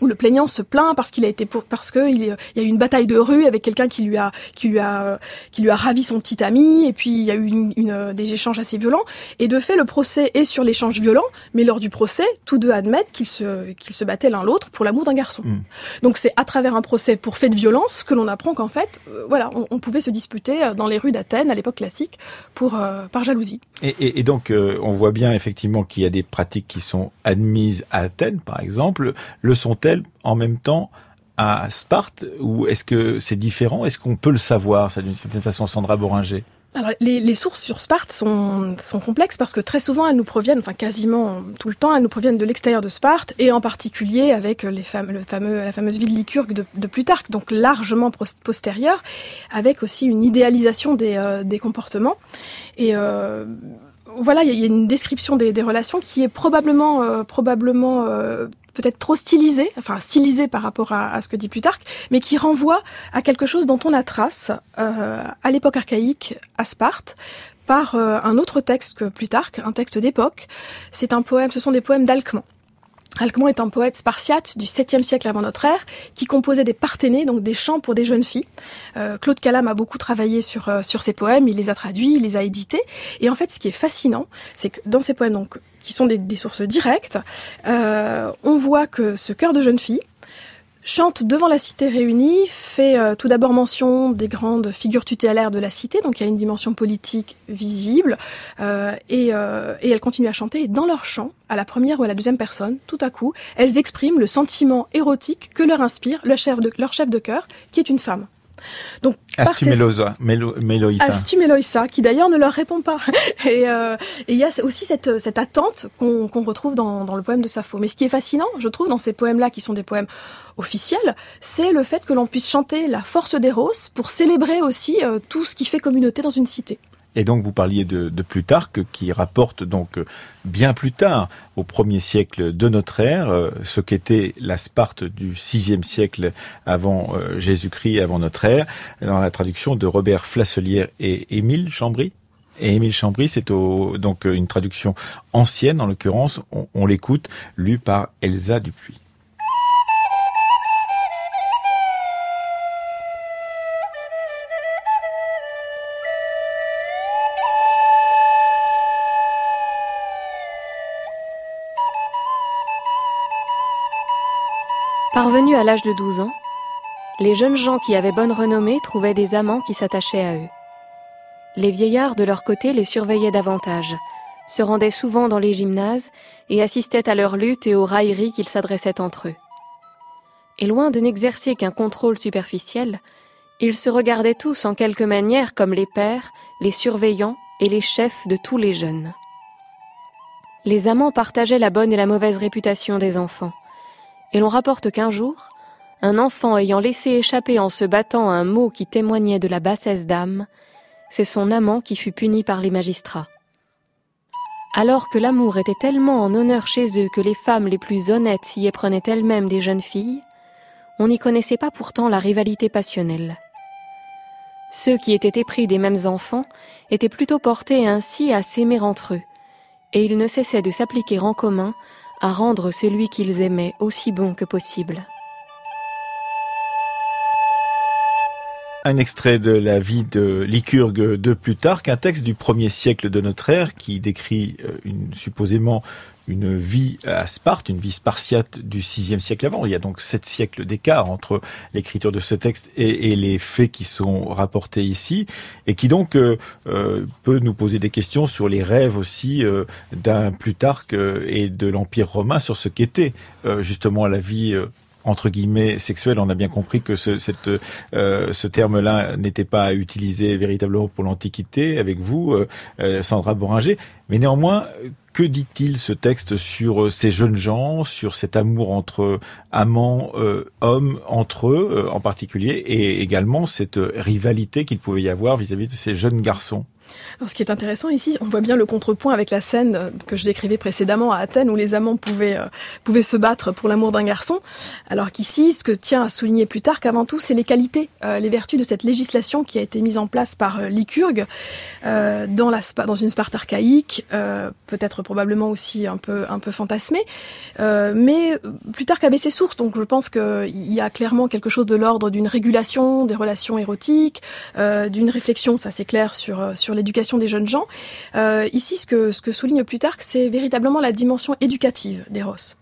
où le plaignant se plaint parce qu'il a été pour, parce que il, y a eu une bataille de rue avec quelqu'un qui lui a qui lui a qui lui a ravi son petit ami et puis il y a eu une, une, des échanges assez violents. Et de fait le procès est sur l'échange violent mais lors du procès tous deux admettent qu'ils se qu'ils se battaient l'un l'autre pour l'amour d'un garçon. Mm. donc c'est à travers un procès pour fait de violence que l'on apprend qu'en fait euh, voilà on, on, pouvait se disputer euh, dans les rues d'Athènes à l'époque classique pour euh, par jalousie. Et, et, et donc on voit bien effectivement qu'il y a des pratiques qui sont admises à Athènes par exemple. Le sont en même temps à Sparte ou est-ce que c'est différent? Est-ce qu'on peut le savoir, ça d'une certaine façon, Sandra Boringer? Alors, les, sources sur Sparte sont, complexes parce que très souvent elles nous proviennent, enfin quasiment tout le temps, elles nous proviennent de l'extérieur de Sparte et en particulier avec le fameux, la fameuse ville lycurgue de, Plutarque, donc largement postérieure, avec aussi une idéalisation des, euh, comportements. Et euh, voilà, il y, a une description des, relations qui est probablement, euh, probablement peut-être trop stylisé, enfin stylisé par rapport à, ce que dit Plutarque, mais qui renvoie à quelque chose dont on a trace euh, à l'époque archaïque à Sparte par euh, un autre texte que Plutarque, un texte d'époque. C'est un poème, ce sont des poèmes d'Alcman. Alcman est un poète spartiate du 7e siècle avant notre ère qui composait des parténés, donc des chants pour des jeunes filles. Euh, Claude Calam a beaucoup travaillé sur sur ces poèmes, il les a traduits, il les a édités. Et en fait, ce qui est fascinant, c'est que dans ces poèmes, donc qui sont des, sources directes, euh, on voit que ce cœur de jeune fille, chante devant la cité réunie, fait euh, tout d'abord mention des grandes figures tutélaires de la cité, donc il y a une dimension politique visible, euh, et, euh, et elle continue à chanter, dans leur chant, à la première ou à la deuxième personne, tout à coup, elles expriment le sentiment érotique que leur inspire le chef de, leur chef de cœur, qui est une femme. Donc, Astumeloisa, Astumeloisa, qui d'ailleurs ne leur répond pas. Euh, et il y a aussi cette, cette attente qu'on retrouve dans, dans, le poème de Sappho. Mais ce qui est fascinant, je trouve, dans ces poèmes-là, qui sont des poèmes officiels, c'est le fait que l'on puisse chanter la force d'Eros pour célébrer aussi euh, tout ce qui fait communauté dans une cité. Et donc vous parliez de, de Plutarque qui rapporte donc bien plus tard, au premier siècle de notre ère, euh, ce qu'était la Sparte du sixième siècle avant euh, Jésus-Christ, avant notre ère, dans la traduction de Robert Flasselière et Émile Chambry. Et Émile Chambry, c'est donc une traduction ancienne, en l'occurrence, on, on l'écoute, lue par Elsa Dupuis. Parvenus à l'âge de 12 ans, les jeunes gens qui avaient bonne renommée trouvaient des amants qui s'attachaient à eux. Les vieillards de leur côté les surveillaient davantage, se rendaient souvent dans les gymnases et assistaient à leurs luttes et aux railleries qu'ils s'adressaient entre eux. Et loin de n'exercer qu'un contrôle superficiel, ils se regardaient tous en quelque manière comme les pères, les surveillants et les chefs de tous les jeunes. Les amants partageaient la bonne et la mauvaise réputation des enfants, et l'on rapporte qu'un jour, un enfant ayant laissé échapper en se battant un mot qui témoignait de la bassesse d'âme, c'est son amant qui fut puni par les magistrats. Alors que l'amour était tellement en honneur chez eux que les femmes les plus honnêtes s'y éprenaient elles-mêmes des jeunes filles, on n'y connaissait pas pourtant la rivalité passionnelle. Ceux qui étaient épris des mêmes enfants étaient plutôt portés ainsi à s'aimer entre eux, et ils ne cessaient de s'appliquer en commun à rendre celui qu'ils aimaient aussi bon que possible. Un extrait de la vie de Lycurgue de Plutarque, un texte du premier siècle de notre ère qui décrit euh, une, supposément une vie à Sparte, une vie spartiate du sixième siècle avant. Il y a donc sept siècles d'écart entre l'écriture de ce texte et, et, les faits qui sont rapportés ici, et qui donc euh, euh peut nous poser des questions sur les rêves aussi euh, d'un Plutarque euh, et de l'Empire romain sur ce qu'était justement la vie entre guillemets sexuelle, on a bien compris que ce, cette, euh, ce terme-là n'était pas utilisé véritablement pour l'Antiquité avec vous, euh, Sandra Boringer. Mais néanmoins, que dit-il ce texte sur euh, ces jeunes gens, sur cet amour entre amants, euh, hommes entre eux euh, en particulier, et également cette rivalité qu'il pouvait y avoir vis-à-vis de ces jeunes garçons? Alors, ce qui est intéressant ici, on voit bien le contrepoint avec la scène que je décrivais précédemment à Athènes, où les amants pouvaient, euh, pouvaient se battre pour l'amour d'un garçon, alors qu'ici, ce que tient à souligner plus tard qu'avant tout, c'est les qualités, euh, les vertus de cette législation qui a été mise en place par euh, Lycurgue dans, la, dans une Sparte archaïque, peut-être probablement aussi un peu, un peu fantasmée, mais plus tard ses sources. Donc, je pense qu'il y a clairement quelque chose de l'ordre d'une régulation des relations érotiques, d'une réflexion, ça c'est clair, sur, sur l'éducation des jeunes gens. Euh, ici, ce que, ce que souligne Plutarque, c'est véritablement la dimension éducative d'Eros.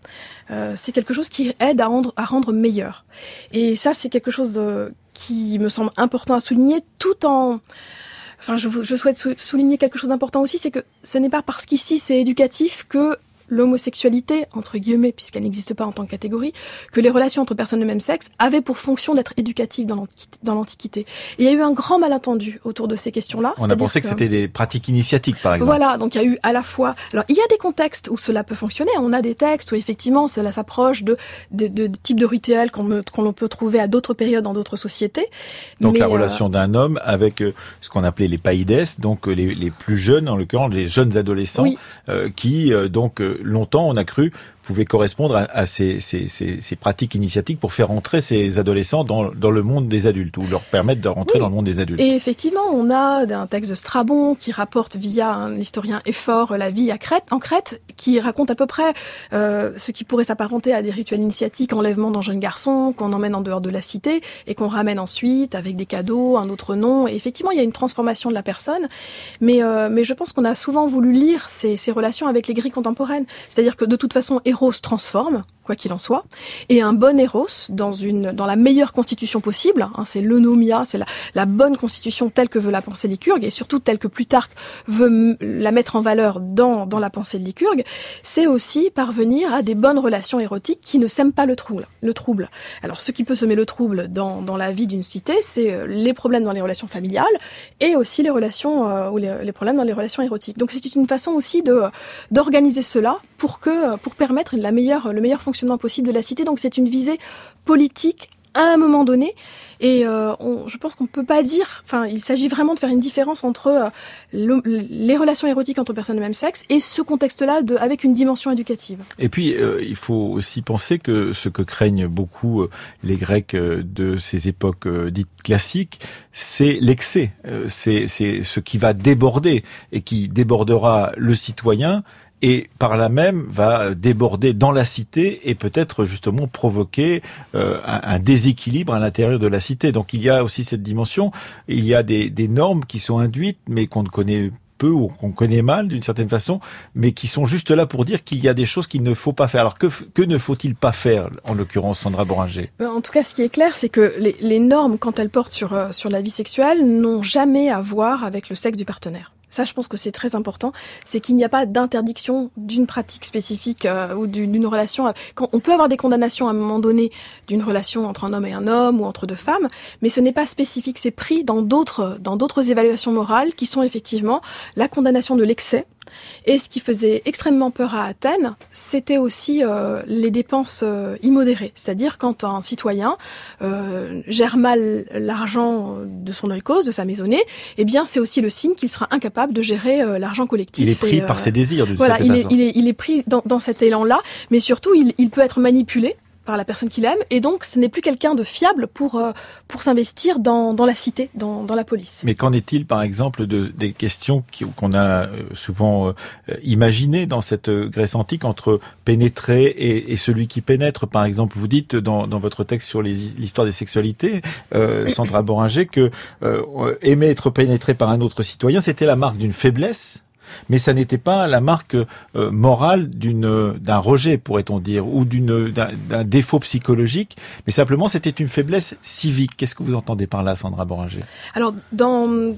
Euh, c'est quelque chose qui aide à rendre, à rendre meilleur. Et ça, c'est quelque chose qui me semble important à souligner, tout en... Enfin, je souhaite souligner quelque chose d'important aussi, c'est que ce n'est pas parce qu'ici c'est éducatif que l'homosexualité, entre guillemets, puisqu'elle n'existe pas en tant que catégorie, que les relations entre personnes de même sexe avaient pour fonction d'être éducatives dans l'Antiquité. Il y a eu un grand malentendu autour de ces questions-là. On a pensé que, c'était des pratiques initiatiques, par exemple. Voilà, donc il y a eu à la fois... Alors, il y a des contextes où cela peut fonctionner. On a des textes où, effectivement, cela s'approche de, de, de, types de rituels qu'on peut trouver à d'autres périodes dans d'autres sociétés. Donc la euh, relation d'un homme avec euh, ce qu'on appelait les païdes, donc euh, les, les, plus jeunes, en l'occurrence les jeunes adolescents, qui, donc longtemps on a cru pouvait correspondre à, ces, pratiques initiatiques pour faire entrer ces adolescents dans, le monde des adultes ou leur permettre de rentrer dans le monde des adultes. Et effectivement, on a un texte de Strabon qui rapporte via un historien effort la vie à Crète, en Crète, qui raconte à peu près euh, ce qui pourrait s'apparenter à des rituels initiatiques, enlèvement d'un jeune garçon qu'on emmène en dehors de la cité et qu'on ramène ensuite avec des cadeaux, un autre nom. Et effectivement, il y a une transformation de la personne, mais euh, mais je pense qu'on a souvent voulu lire ces, ces relations avec les grilles contemporaines, c'est-à-dire que de toute façon, Eros transforme, quoi qu'il en soit, et un bon Eros dans une dans la meilleure constitution possible. Hein, c'est l'eunomia, c'est la, la, bonne constitution telle que veut la pensée Lycurgue, et surtout telle que Plutarque veut la mettre en valeur dans dans la pensée de Lycurgue. C'est aussi parvenir à des bonnes relations érotiques qui ne sèment pas le trouble. Le trouble. Alors, ce qui peut semer le trouble dans dans la vie d'une cité, c'est euh, les problèmes dans les relations familiales et aussi les relations euh, ou les, les problèmes dans les relations érotiques. Donc, c'est une façon aussi de d'organiser cela pour que pour permettre la meilleure, le meilleur fonctionnement possible de la cité. Donc c'est une visée politique à un moment donné. Et euh, je pense qu'on peut pas dire. Enfin, il s'agit vraiment de faire une différence entre euh, les relations érotiques entre personnes de même sexe et ce contexte-là avec une dimension éducative. Et puis, euh, il faut aussi penser que ce que craignent beaucoup les Grecs de ces époques dites classiques, c'est l'excès. c'est ce qui va déborder et qui débordera le citoyen et par là même va déborder dans la cité et peut-être justement provoquer euh, un, déséquilibre à l'intérieur de la cité. Donc il y a aussi cette dimension, il y a des, des normes qui sont induites mais qu'on ne connaît peu ou qu'on connaît mal d'une certaine façon, mais qui sont juste là pour dire qu'il y a des choses qu'il ne faut pas faire. Alors que, que ne faut-il pas faire, en l'occurrence Sandra Boringer? Euh, En tout cas, ce qui est clair, c'est que les, les, normes, quand elles portent sur, euh, sur la vie sexuelle, n'ont jamais à voir avec le sexe du partenaire. Ça, je pense que c'est très important. C'est qu'il n'y a pas d'interdiction d'une pratique spécifique euh, ou d'une relation. Quand on peut avoir des condamnations à un moment donné d'une relation entre un homme et un homme ou entre deux femmes, mais ce n'est pas spécifique. C'est pris dans d'autres dans d'autres évaluations morales qui sont effectivement la condamnation de l'excès et ce qui faisait extrêmement peur à Athènes, c'était aussi euh, les dépenses euh, immodérées. C'est-à-dire quand un citoyen euh, gère mal l'argent de son oikos, de sa maisonnée, eh bien c'est aussi le signe qu'il sera incapable de gérer l'argent collectif. Il est pris par ses désirs, voilà, il est, il est, il est pris dans, dans cet élan-là, mais surtout il, il peut être manipulé par la personne qu'il aime, et donc ce n'est plus quelqu'un de fiable pour euh, pour s'investir dans, dans la cité, dans, dans la police. Mais qu'en est-il, par exemple, de des questions qu'on a euh, souvent euh, imaginées dans cette Grèce antique entre pénétrer et, et, celui qui pénètre? Par exemple, vous dites dans, dans votre texte sur l'histoire des sexualités, euh, Sandra Boringer, que aimer être pénétré par un autre citoyen, c'était la marque d'une faiblesse mais ça n'était pas la marque euh, morale d'une d'un rejet, pourrait-on dire, ou d'une d'un défaut psychologique, mais simplement c'était une faiblesse civique. Qu'est-ce que vous entendez par là, Sandra Boringer? Alors, dans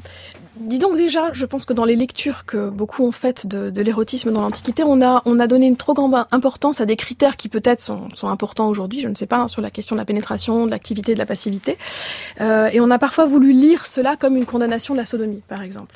Dis donc déjà, je pense que dans les lectures que beaucoup ont faites de, de l'érotisme dans l'Antiquité, on a, on a donné une trop grande importance à des critères qui peut-être sont, sont importants aujourd'hui, je ne sais pas, hein, sur la question de la pénétration, de l'activité, de la passivité. Euh, et on a parfois voulu lire cela comme une condamnation de la sodomie, par exemple.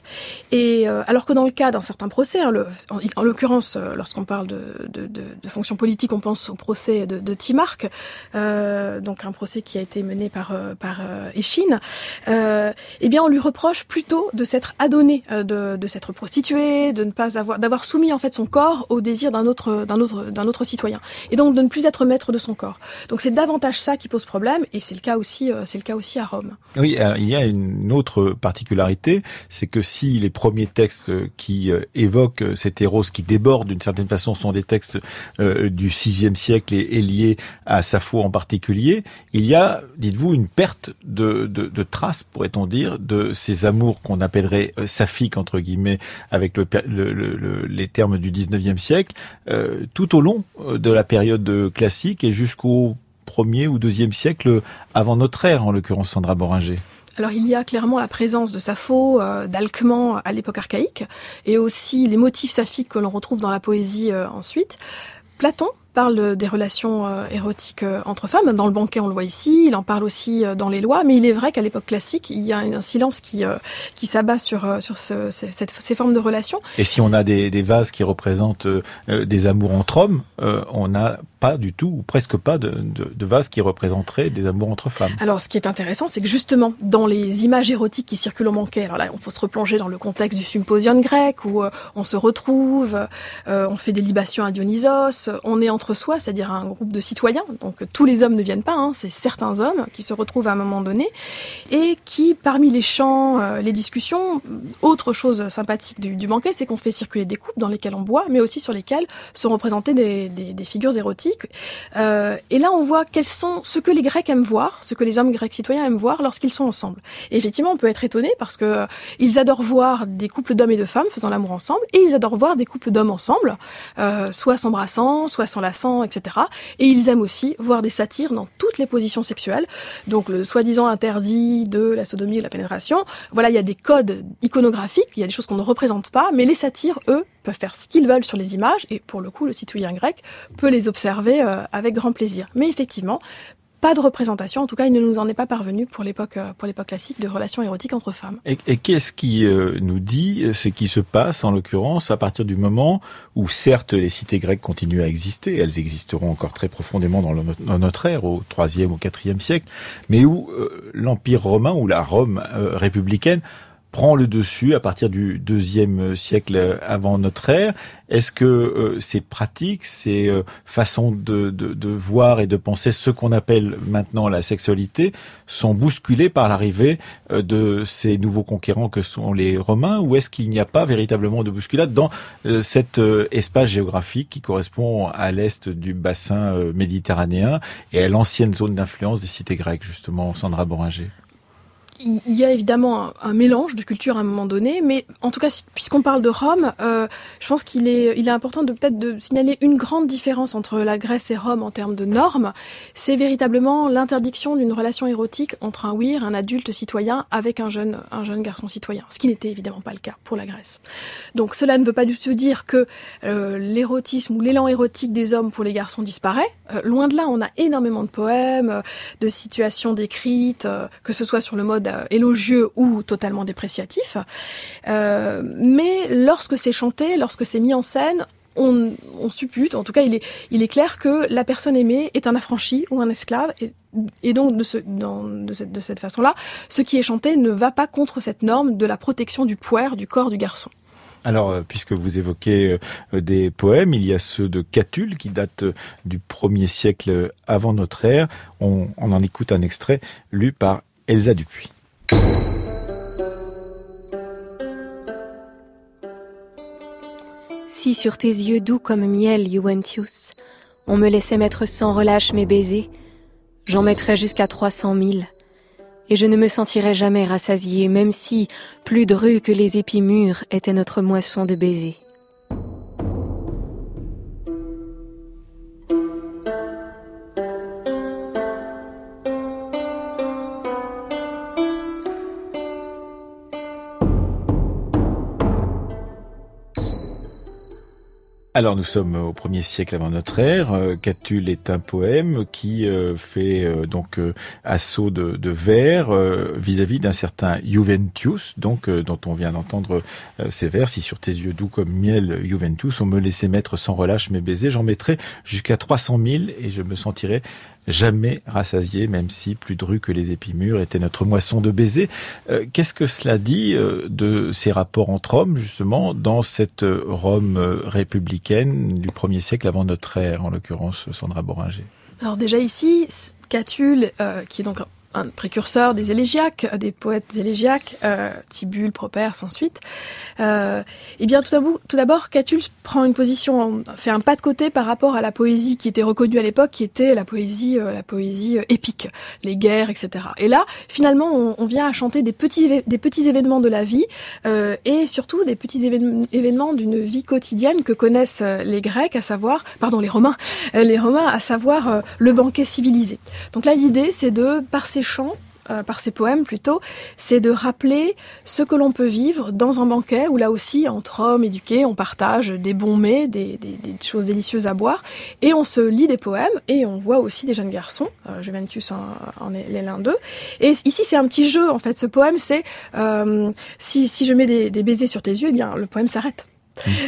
Et euh, alors que dans le cas d'un certain procès, hein, le, en, l'occurrence, euh, lorsqu'on parle de, de, de, fonction politique, on pense au procès de, de Timarque, euh, donc un procès qui a été mené par, par Échine, eh bien on lui reproche plutôt de s'être adonné, de, de s'être prostitué, de ne pas avoir, d'avoir soumis en fait son corps au désir d'un autre, d'un autre, d'un autre citoyen, et donc de ne plus être maître de son corps. Donc c'est davantage ça qui pose problème, et c'est le cas aussi, c'est le cas aussi à Rome. Oui, il y a une autre particularité, c'est que si les premiers textes qui évoquent cet héros qui déborde d'une certaine façon sont des textes du VIe siècle et, liés à Sappho en particulier, il y a, dites-vous, une perte de, de, traces, pourrait-on dire, de ces amours qu'on appellerait euh, saphiques, entre guillemets, avec le, le, les termes du 19e siècle, euh, tout au long euh, de la période classique et jusqu'au premier ou deuxième siècle avant notre ère, en l'occurrence Sandra Boringer. Alors il y a clairement la présence de Sappho, euh, d'Alcman à l'époque archaïque, et aussi les motifs saphiques que l'on retrouve dans la poésie ensuite. Platon parle des relations euh, érotiques euh, entre femmes. Dans le banquet, on le voit ici. Il en parle aussi euh, dans les lois. Mais il est vrai qu'à l'époque classique, il y a un silence qui qui s'abat sur sur ce, cette, ces formes de relations. Et si on a des, des vases qui représentent des amours entre hommes, on n'a pas du tout ou presque pas de, de, de vases qui représenteraient des amours entre femmes. Alors, ce qui est intéressant, c'est que justement, dans les images érotiques qui circulent au banquet, alors là, on faut se replonger dans le contexte du symposion grec où on se retrouve, on fait des libations à Dionysos, on est en entre soi, c'est-à-dire un groupe de citoyens. Donc tous les hommes ne viennent pas, hein, c'est certains hommes qui se retrouvent à un moment donné et qui, parmi les chants, euh, les discussions, autre chose sympathique du, banquet, c'est qu'on fait circuler des coupes dans lesquelles on boit, mais aussi sur lesquelles sont représentées des, figures érotiques. Euh, et là, on voit quels sont ce que les Grecs aiment voir, ce que les hommes grecs citoyens aiment voir lorsqu'ils sont ensemble. Et effectivement, on peut être étonné parce que euh, ils adorent voir des couples d'hommes et de femmes faisant l'amour ensemble, et ils adorent voir des couples d'hommes ensemble, soit s'embrassant, soit sans la etc. Et ils aiment aussi voir des satires dans toutes les positions sexuelles. Donc le soi-disant interdit de la sodomie et de la pénétration. Voilà, il y a des codes iconographiques, il y a des choses qu'on ne représente pas, mais les satires, eux, peuvent faire ce qu'ils veulent sur les images, et pour le coup, le citoyen grec peut les observer euh, avec grand plaisir. Mais effectivement, pas de représentation. En tout cas, il ne nous en est pas parvenu pour l'époque euh, classique de relations érotiques entre femmes. Et, qu'est-ce qui euh, nous dit ce qui se passe en l'occurrence à partir du moment où certes les cités grecques continuent à exister, elles existeront encore très profondément dans, notre ère au troisième ou quatrième siècle, mais où euh, l'empire romain ou la Rome républicaine prend le dessus à partir du deuxième siècle avant notre ère. Est-ce que euh, ces pratiques, ces euh, façons de, de, de, voir et de penser ce qu'on appelle maintenant la sexualité sont bousculées par l'arrivée euh, de ces nouveaux conquérants que sont les Romains ou est-ce qu'il n'y a pas véritablement de bousculade dans cet espace géographique qui correspond à l'est du bassin méditerranéen et à l'ancienne zone d'influence des cités grecques, justement, Sandra Boringer? Il y a évidemment un, mélange de cultures à un moment donné, mais en tout cas, puisqu'on parle de Rome, euh, je pense qu'il est, il est important de peut-être de signaler une grande différence entre la Grèce et Rome en termes de normes. C'est véritablement l'interdiction d'une relation érotique entre un ouïr, un adulte citoyen, avec un jeune, un jeune garçon citoyen, ce qui n'était évidemment pas le cas pour la Grèce. Donc cela ne veut pas du tout dire que euh, l'érotisme ou l'élan érotique des hommes pour les garçons disparaît. Euh, loin de là, on a énormément de poèmes, de situations décrites, que ce soit sur le mode euh, élogieux ou totalement dépréciatif. Euh, mais lorsque c'est chanté, lorsque c'est mis en scène, on, suppute, en tout cas il est, clair que la personne aimée est un affranchi ou un esclave, et, donc de, cette, façon-là, ce qui est chanté ne va pas contre cette norme de la protection du poire du corps du garçon. Alors, euh, puisque vous évoquez des poèmes, il y a ceux de Catulle qui datent du 1er siècle avant notre ère. On, on en écoute un extrait lu par Elsa Dupuis. Si sur tes yeux doux comme miel, Juventius, on me laissait mettre sans relâche mes baisers, j'en mettrais jusqu'à trois cent mille, et je ne me sentirais jamais rassasié, même si, plus dru que les épis mûrs, était notre moisson de baisers. Alors nous sommes au premier siècle avant notre ère. Euh, Catulle est un poème qui euh, fait euh, donc assaut de, vers vis-à-vis d'un certain Juventius, donc dont on vient d'entendre ces vers. Si sur tes yeux doux comme miel, Juventius, on me laissait mettre sans relâche mes baisers, j'en mettrais jusqu'à 300 000 et je me sentirais jamais rassasiés, même si plus dru que les épimures était notre moisson de baisers. Euh, qu'est-ce que cela dit euh, de ces rapports entre hommes, justement, dans cette Rome républicaine du premier siècle avant notre ère, en l'occurrence Sandra Boringer? Alors déjà ici, Catulle, qui est donc un précurseur des élégiaques, euh, des poètes élégiaques, euh, Tibulle, Properce ensuite. Euh, eh bien, tout d'abord, Catulle prend une position, fait un pas de côté par rapport à la poésie qui était reconnue à l'époque, qui était la poésie, euh, la poésie épique, les guerres, etc. Et là, finalement, on, vient à chanter des petits, des petits événements de la vie et surtout des petits événements d'une vie quotidienne que connaissent les Grecs, à savoir, pardon, les Romains, les Romains, à savoir le banquet civilisé. Donc là, l'idée, c'est de, par euh, par ses poèmes plutôt, c'est de rappeler ce que l'on peut vivre dans un banquet où là aussi, entre hommes éduqués, on partage des bons mets, des, choses délicieuses à boire, et on se lit des poèmes, et on voit aussi des jeunes garçons, euh, Juventus en, est l'un d'eux. Et ici, c'est un petit jeu, en fait. Ce poème, c'est euh, si, si je mets des, des baisers sur tes yeux, eh bien, le poème s'arrête.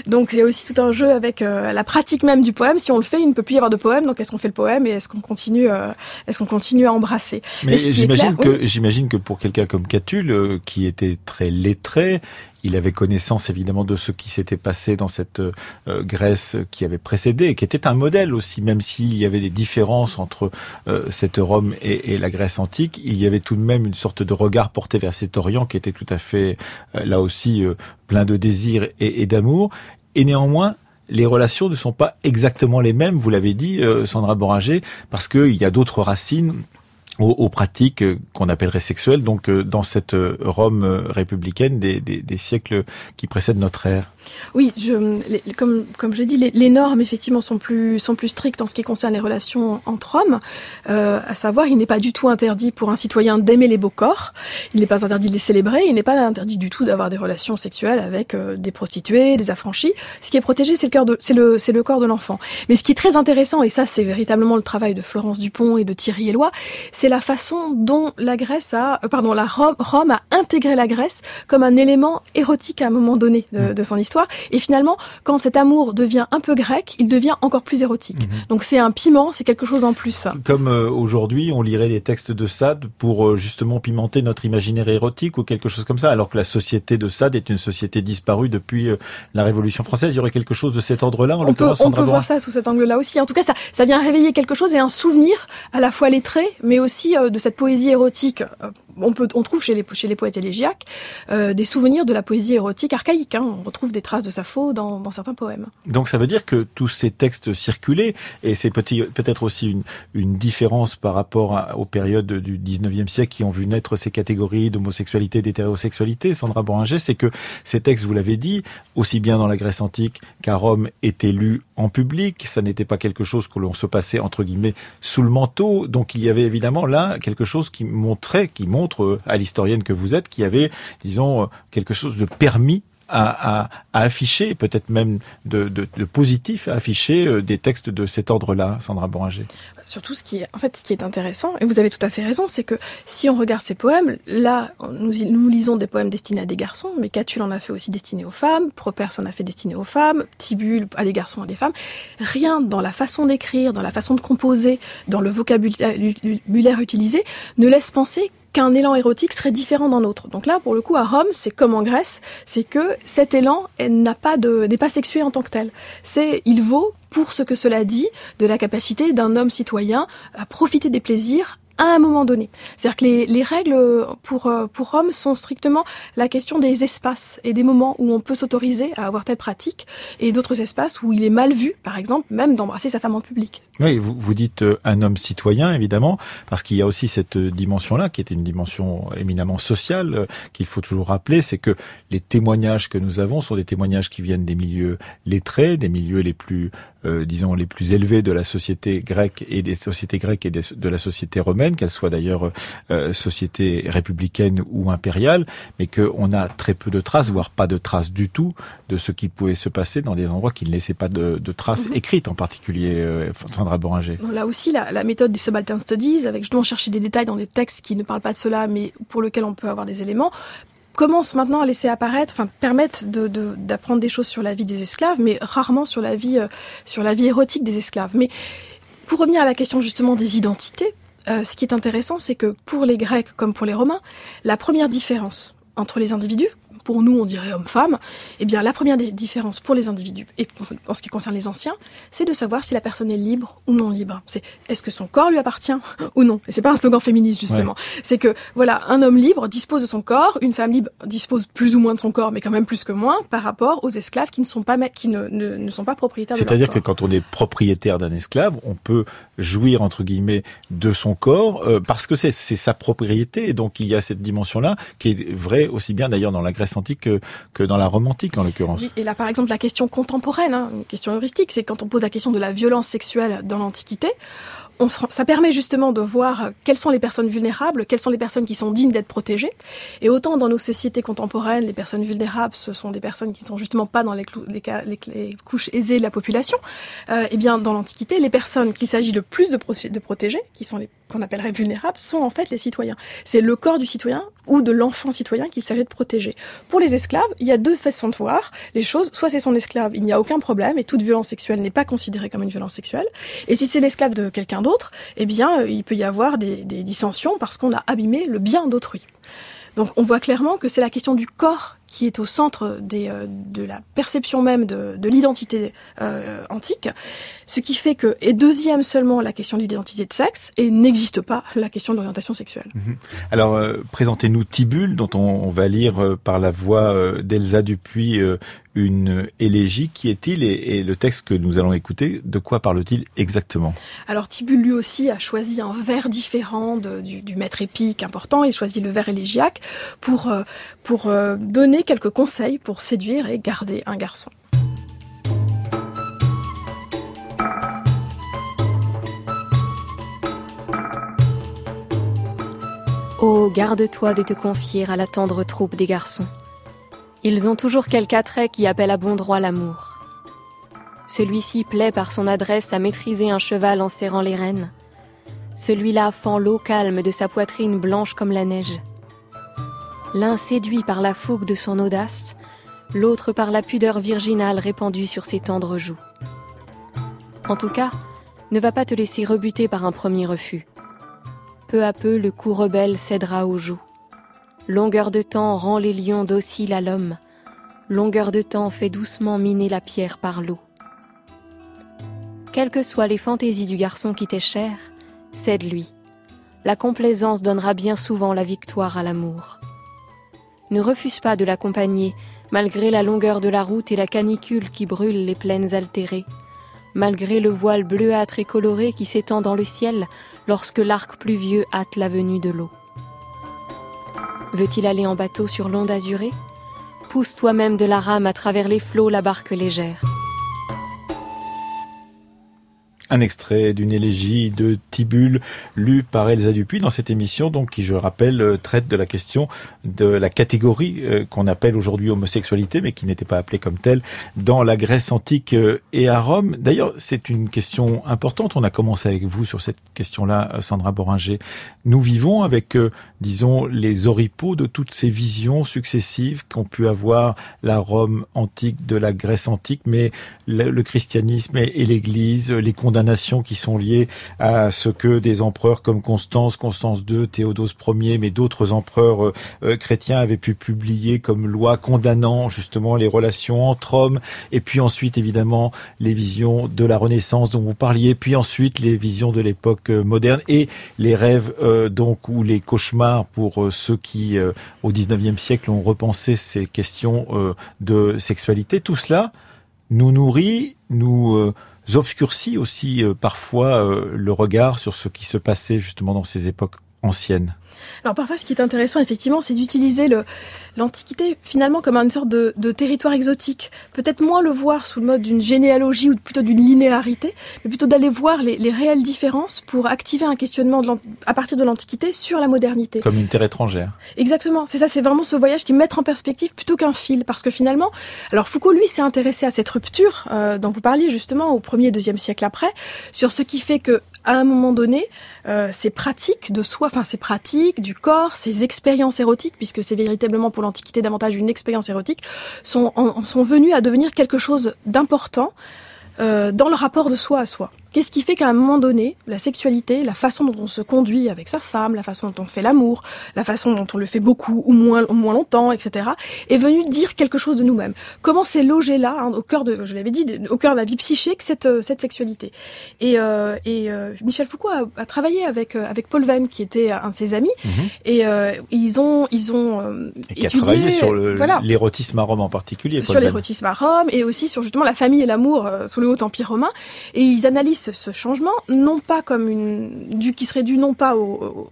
Donc il y a aussi tout un jeu avec euh, la pratique même du poème. Si on le fait, il ne peut plus y avoir de poème. Donc est-ce qu'on fait le poème et est-ce qu'on continue, euh, est-ce qu'on continue à embrasser? Mais, j'imagine que j'imagine que pour quelqu'un comme Catulle, euh, qui était très lettré, il avait connaissance évidemment de ce qui s'était passé dans cette euh, Grèce qui avait précédé et qui était un modèle aussi, même s'il y avait des différences entre euh, cette Rome et, la Grèce antique, il y avait tout de même une sorte de regard porté vers cet Orient qui était tout à fait euh, là aussi plein de désir et, et d'amour. Et néanmoins, les relations ne sont pas exactement les mêmes, vous l'avez dit, Sandra Boringer, parce qu'il y a d'autres racines aux, pratiques euh, qu'on appellerait sexuelles, donc euh, dans cette euh, Rome républicaine des, siècles qui précèdent notre ère. Oui, je, comme comme je dis, les, les, normes effectivement sont plus sont plus strictes en ce qui concerne les relations entre hommes. Euh, à savoir, il n'est pas du tout interdit pour un citoyen d'aimer les beaux corps. Il n'est pas interdit de les célébrer. Il n'est pas interdit du tout d'avoir des relations sexuelles avec euh, des prostituées, des affranchis. Ce qui est protégé, c'est le c'est corps de l'enfant. Mais ce qui est très intéressant, et ça c'est véritablement le travail de Florence Dupont et de Thierry Eloi, c'est la façon dont la Grèce a euh, pardon la Rome, Rome, a intégré la Grèce comme un élément érotique à un moment donné de, de son histoire et finalement, quand cet amour devient un peu grec, il devient encore plus érotique. Mhm. Donc c'est un piment, c'est quelque chose en plus. Comme euh, aujourd'hui, on lirait les textes de Sade pour euh, justement pimenter notre imaginaire érotique ou quelque chose comme ça, alors que la société de Sade est une société disparue depuis euh, la Révolution française. Il y aurait quelque chose de cet ordre-là On peut, on peut voir ça sous cet angle-là aussi. En tout cas, ça, ça vient réveiller quelque chose et un souvenir à la fois lettré, mais aussi de cette poésie érotique on peut, on trouve chez les, chez les poètes élégiaques euh, des souvenirs de la poésie érotique archaïque. Hein. On retrouve des traces de Sappho dans, dans certains poèmes. Donc ça veut dire que tous ces textes circulaient, et c'est peut-être aussi une, différence par rapport aux périodes du 19e siècle qui ont vu naître ces catégories d'homosexualité, d'hétérosexualité, Sandra Boringer, c'est que ces textes, vous l'avez dit, aussi bien dans la Grèce antique qu'à Rome, étaient lus en public. Ça n'était pas quelque chose que l'on se passait, entre guillemets, sous le manteau. Donc il y avait évidemment là quelque chose qui montrait, qui montre montre à l'historienne que vous êtes qu'il y avait, disons, quelque chose de permis à, afficher, peut-être même de, positif, à afficher euh, des textes de cet ordre-là, Sandra Boringer Surtout, ce qui est, en fait, ce qui est intéressant, et vous avez tout à fait raison, c'est que si on regarde ces poèmes, là, nous, nous lisons des poèmes destinés à des garçons, mais Catulle en a fait aussi destinés aux femmes, Properce en a fait destiné aux femmes, Tibulle à des garçons et des femmes. Rien dans la façon d'écrire, dans la façon de composer, dans le vocabulaire utilisé, ne laisse penser qu'un élan érotique serait différent d'un autre. Donc là, pour le coup, à Rome, c'est comme en Grèce, c'est que cet élan n'a pas de, n'est pas sexué en tant que tel. C'est, il vaut pour ce que cela dit de la capacité d'un homme citoyen à profiter des plaisirs à un moment donné. C'est-à-dire que les, les, règles pour, euh, pour Rome sont strictement la question des espaces et des moments où on peut s'autoriser à avoir telle pratique et d'autres espaces où il est mal vu, par exemple, même d'embrasser sa femme en public. Oui, vous, vous dites euh, un homme citoyen, évidemment, parce qu'il y a aussi cette dimension-là, qui est une dimension éminemment sociale, euh, qu'il faut toujours rappeler, c'est que les témoignages que nous avons sont des témoignages qui viennent des milieux lettrés, des milieux les plus, disons, les plus élevés de la société grecque et des sociétés grecques et de la société romaine qu'elle soit d'ailleurs euh, société républicaine ou impériale, mais qu'on a très peu de traces, voire pas de traces du tout, de ce qui pouvait se passer dans des endroits qui ne laissaient pas de, traces mhm. écrites, en particulier euh, Sandra Boringer. Là aussi, la, méthode des subaltern studies, avec justement chercher des détails dans des textes qui ne parlent pas de cela, mais pour lesquels on peut avoir des éléments, commence maintenant à laisser apparaître, enfin permettre d'apprendre de, des choses sur la vie des esclaves, mais rarement sur la vie, euh, sur la vie érotique des esclaves. Mais pour revenir à la question justement des identités, euh, ce qui est intéressant, c'est que pour les Grecs comme pour les Romains, la première différence entre les individus, pour nous on dirait homme-femme, eh bien la première différence pour les individus, et en ce qui concerne les anciens, c'est de savoir si la personne est libre ou non libre. C'est est-ce que son corps lui appartient ou non? Et c'est pas un slogan féministe justement. C'est que voilà, un homme libre dispose de son corps, une femme libre dispose plus ou moins de son corps, mais quand même plus que moins par rapport aux esclaves qui ne sont pas qui ne, ne, sont pas propriétaires. C'est-à-dire que quand on est propriétaire d'un esclave, on peut jouir entre guillemets de son corps euh, parce que c'est sa propriété et donc il y a cette dimension là qui est vraie aussi bien d'ailleurs dans la Grèce que, dans la romantique en l'occurrence. et là par exemple la question contemporaine, hein, une question heuristique, c'est quand on pose la question de la violence sexuelle dans l'Antiquité, ça permet justement de voir quelles sont les personnes vulnérables, quelles sont les personnes qui sont dignes d'être protégées. Et autant dans nos sociétés contemporaines, les personnes vulnérables, ce sont des personnes qui ne sont justement pas dans les, les, couches aisées de la population. Euh, et eh bien, dans l'Antiquité, les personnes qu'il s'agit le plus de, de protéger, qui sont les qu'on appellerait vulnérables, sont en fait les citoyens. C'est le corps du citoyen ou de l'enfant citoyen qu'il s'agit de protéger. Pour les esclaves, il y a deux façons de voir les choses. Soit c'est son esclave, il n'y a aucun problème et toute violence sexuelle n'est pas considérée comme une violence sexuelle. Et si c'est l'esclave de quelqu'un d'autre, eh bien, euh, il peut y avoir des, des dissensions parce qu'on a abîmé le bien d'autrui. Donc on voit clairement que c'est la question du corps qui est au centre des, euh, de la perception même de, de l'identité euh, antique, ce qui fait que, et deuxième seulement la question de l'identité de sexe, et n'existe pas la question de l'orientation sexuelle. Mhm. Alors, euh, présentez-nous Tibule, dont on, on va lire par la voix d'Elsa Dupuis une élégie. Qui est-il et, le texte que nous allons écouter, de quoi parle-t-il exactement? Alors Tibulle lui aussi a choisi un vers différent du, du, maître épique important. Il choisit le vers élégiaque pour, pour euh, quelques conseils pour séduire et garder un garçon. Oh, garde-toi de te confier à la tendre troupe des garçons. Ils ont toujours quelque attrait qui appelle à bon droit l'amour. Celui-ci plaît par son adresse à maîtriser un cheval en serrant les rênes. Celui-là fend l'eau calme de sa poitrine blanche comme la neige. L'un séduit par la fougue de son audace, l'autre par la pudeur virginale répandue sur ses tendres joues. En tout cas, ne va pas te laisser rebuter par un premier refus. Peu à peu, le coup rebelle cédera aux joues. Longueur de temps rend les lions dociles à l'homme. Longueur de temps fait doucement miner la pierre par l'eau. Quelles que soient les fantaisies du garçon qui t'est cher, cède-lui. La complaisance donnera bien souvent la victoire à l'amour. Ne refuse pas de l'accompagner, malgré la longueur de la route et la canicule qui brûle les plaines altérées, malgré le voile bleuâtre et coloré qui s'étend dans le ciel lorsque l'arc pluvieux hâte la venue de l'eau. Veut-il aller en bateau sur l'onde azurée? Pousse toi-même de la rame à travers les flots la barque légère. Un extrait d'une élégie de Tibulle lue par Elsa Dupuis dans cette émission, donc qui, je rappelle, euh, traite de la question de la catégorie euh, qu'on appelle aujourd'hui homosexualité, mais qui n'était pas appelée comme telle dans la Grèce antique euh, et à Rome. D'ailleurs, c'est une question importante. On a commencé avec vous sur cette question-là, Sandra Boringer. Nous vivons avec, disons, les oripeaux de toutes ces visions successives qu'ont pu avoir la Rome antique de la Grèce antique, mais le, christianisme et, l'Église, les condamnations nations qui sont liées à ce que des empereurs comme Constance, Constance II, Théodose Ier, mais d'autres empereurs euh, euh, chrétiens avaient pu publier comme loi condamnant justement les relations entre hommes, et puis ensuite évidemment les visions de la Renaissance dont vous parliez, puis ensuite les visions de l'époque euh, moderne et les rêves donc ou les cauchemars pour ceux qui au XIXe siècle ont repensé ces questions de sexualité. Tout cela nous nourrit, nous obscurcit aussi euh, parfois euh, le regard sur ce qui se passait justement dans ces époques anciennes. Alors parfois, ce qui est intéressant, effectivement, c'est d'utiliser l'Antiquité finalement comme une sorte de, territoire exotique. Peut-être moins le voir sous le mode d'une généalogie ou plutôt d'une linéarité, mais plutôt d'aller voir les, réelles différences pour activer un questionnement à partir de l'Antiquité sur la modernité. Comme une terre étrangère. Exactement, c'est ça, c'est vraiment ce voyage qui met en perspective plutôt qu'un fil, parce que finalement, alors Foucault, lui, s'est intéressé à cette rupture euh, dont vous parliez justement au premier, deuxième siècle après, sur ce qui fait que à un moment donné, euh, ces pratiques de soi, enfin ces pratiques du corps, ces expériences érotiques, puisque c'est véritablement pour l'Antiquité davantage une expérience érotique, sont, sont venues à devenir quelque chose d'important euh, dans le rapport de soi à soi. Qu'est-ce qui fait qu'à un moment donné, la sexualité, la façon dont on se conduit avec sa femme, la façon dont on fait l'amour, la façon dont on le fait beaucoup ou moins, moins longtemps, etc., est venue dire quelque chose de nous-mêmes Comment c'est logé là, hein, au cœur de, je l'avais dit, au cœur de la vie psychique, cette, euh, cette sexualité Et, euh, et euh, Michel Foucault a, a, travaillé avec, euh, avec Paul Venn, qui était un de ses amis, mm -hmm. et ils ont, ils ont et qui étudié, a travaillé sur l'érotisme voilà, à Rome en particulier. Paul sur l'érotisme à Rome, et aussi sur justement la famille et l'amour sous le Haut Empire romain. Et ils analysent ce changement non pas comme une du qui serait dû non pas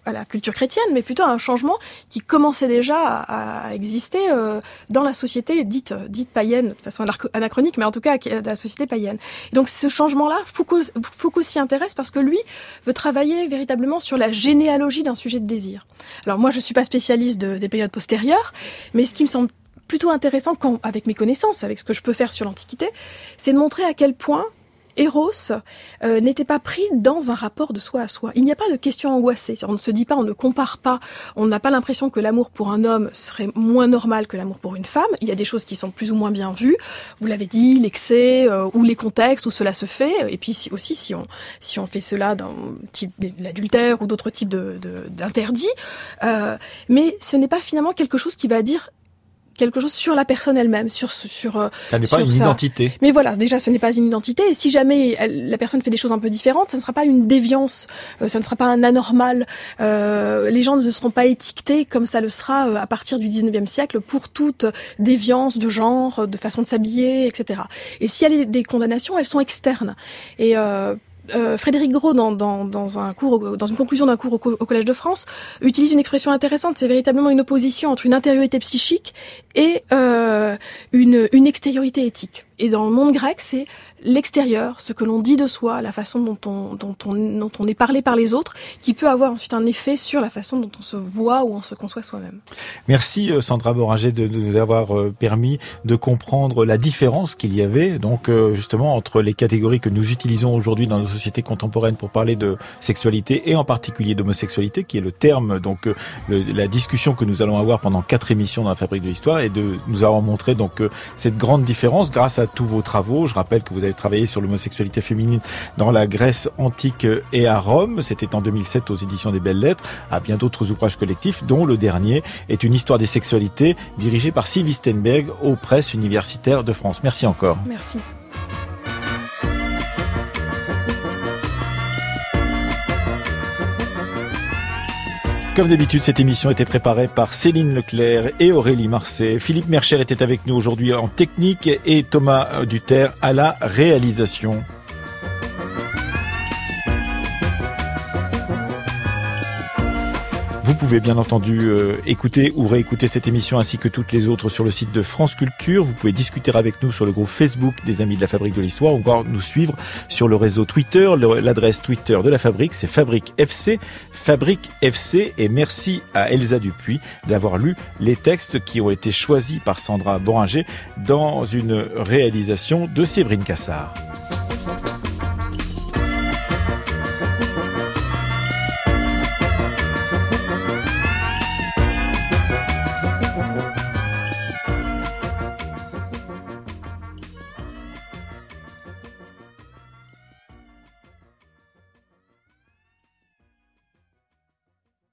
à la culture chrétienne, mais plutôt à un changement qui commençait déjà à, exister euh, dans la société dite dite païenne de façon anachronique, mais en tout cas de la société païenne. Et donc ce changement-là, Foucault, s'y intéresse parce que lui veut travailler véritablement sur la généalogie d'un sujet de désir. Alors moi, je suis pas spécialiste de, des périodes postérieures, mais ce qui me semble plutôt intéressant avec mes connaissances, avec ce que je peux faire sur l'Antiquité, c'est de montrer à quel point Eros euh, n'était pas pris dans un rapport de soi à soi. Il n'y a pas de question angoissée. On ne se dit pas, on ne compare pas. On n'a pas l'impression que l'amour pour un homme serait moins normal que l'amour pour une femme. Il y a des choses qui sont plus ou moins bien vues. Vous l'avez dit, l'excès euh, ou les contextes où cela se fait. Et puis si, aussi si on si on fait cela dans l'adultère ou d'autres types de d'interdits. Euh, mais ce n'est pas finalement quelque chose qui va dire quelque chose sur la personne elle-même, sur sur. Ça n'est pas une sa... identité. Mais voilà, déjà, ce n'est pas une identité. Et si jamais elle, la personne fait des choses un peu différentes, ça ne sera pas une déviance, euh, ça ne sera pas un anormal. Euh, les gens ne seront pas étiquetés comme ça le sera euh, à partir du 19e siècle pour toute déviance de genre, de façon de s'habiller, etc. Et s'il y a des condamnations, elles sont externes. Et euh, euh, Frédéric Gros, dans, dans, dans, un cours, dans une conclusion d'un cours au, Collège de France, utilise une expression intéressante. C'est véritablement une opposition entre une intériorité psychique et euh, une, une extériorité éthique. Et dans le monde grec, c'est l'extérieur, ce que l'on dit de soi, la façon dont on, est parlé par les autres, qui peut avoir ensuite un effet sur la façon dont on se voit ou on se conçoit soi-même. Merci euh, Sandra Boranger de nous avoir euh, permis de comprendre la différence qu'il y avait donc euh, justement entre les catégories que nous utilisons aujourd'hui dans nos sociétés contemporaines pour parler de sexualité et en particulier d'homosexualité, qui est le terme donc la discussion que nous allons avoir pendant quatre émissions dans la Fabrique de l'Histoire et de nous avoir montré donc cette grande différence grâce à tous vos travaux. Je rappelle que vous avez travaillé sur l'homosexualité féminine dans la Grèce antique et à Rome. C'était en 2007 aux éditions des Belles Lettres, à bien d'autres ouvrages collectifs, dont le dernier est une histoire des sexualités dirigée par Sylvie Stenberg aux presses universitaires de France. Merci encore. Merci. Comme d'habitude, cette émission était préparée par Céline Leclerc et Aurélie Marseille. Philippe Mercher était avec nous aujourd'hui en technique et Thomas Duterre à la réalisation. Vous pouvez bien entendu euh, écouter ou réécouter cette émission ainsi que toutes les autres sur le site de France Culture. Vous pouvez discuter avec nous sur le groupe Facebook des Amis de la Fabrique de l'Histoire ou encore nous suivre sur le réseau Twitter. L'adresse Twitter de la Fabrique, c'est Fabrique FC, Fabrique FC. Et merci à Elsa Dupuis d'avoir lu les textes qui ont été choisis par Sandra Boringer dans une réalisation de Séverine Cassard.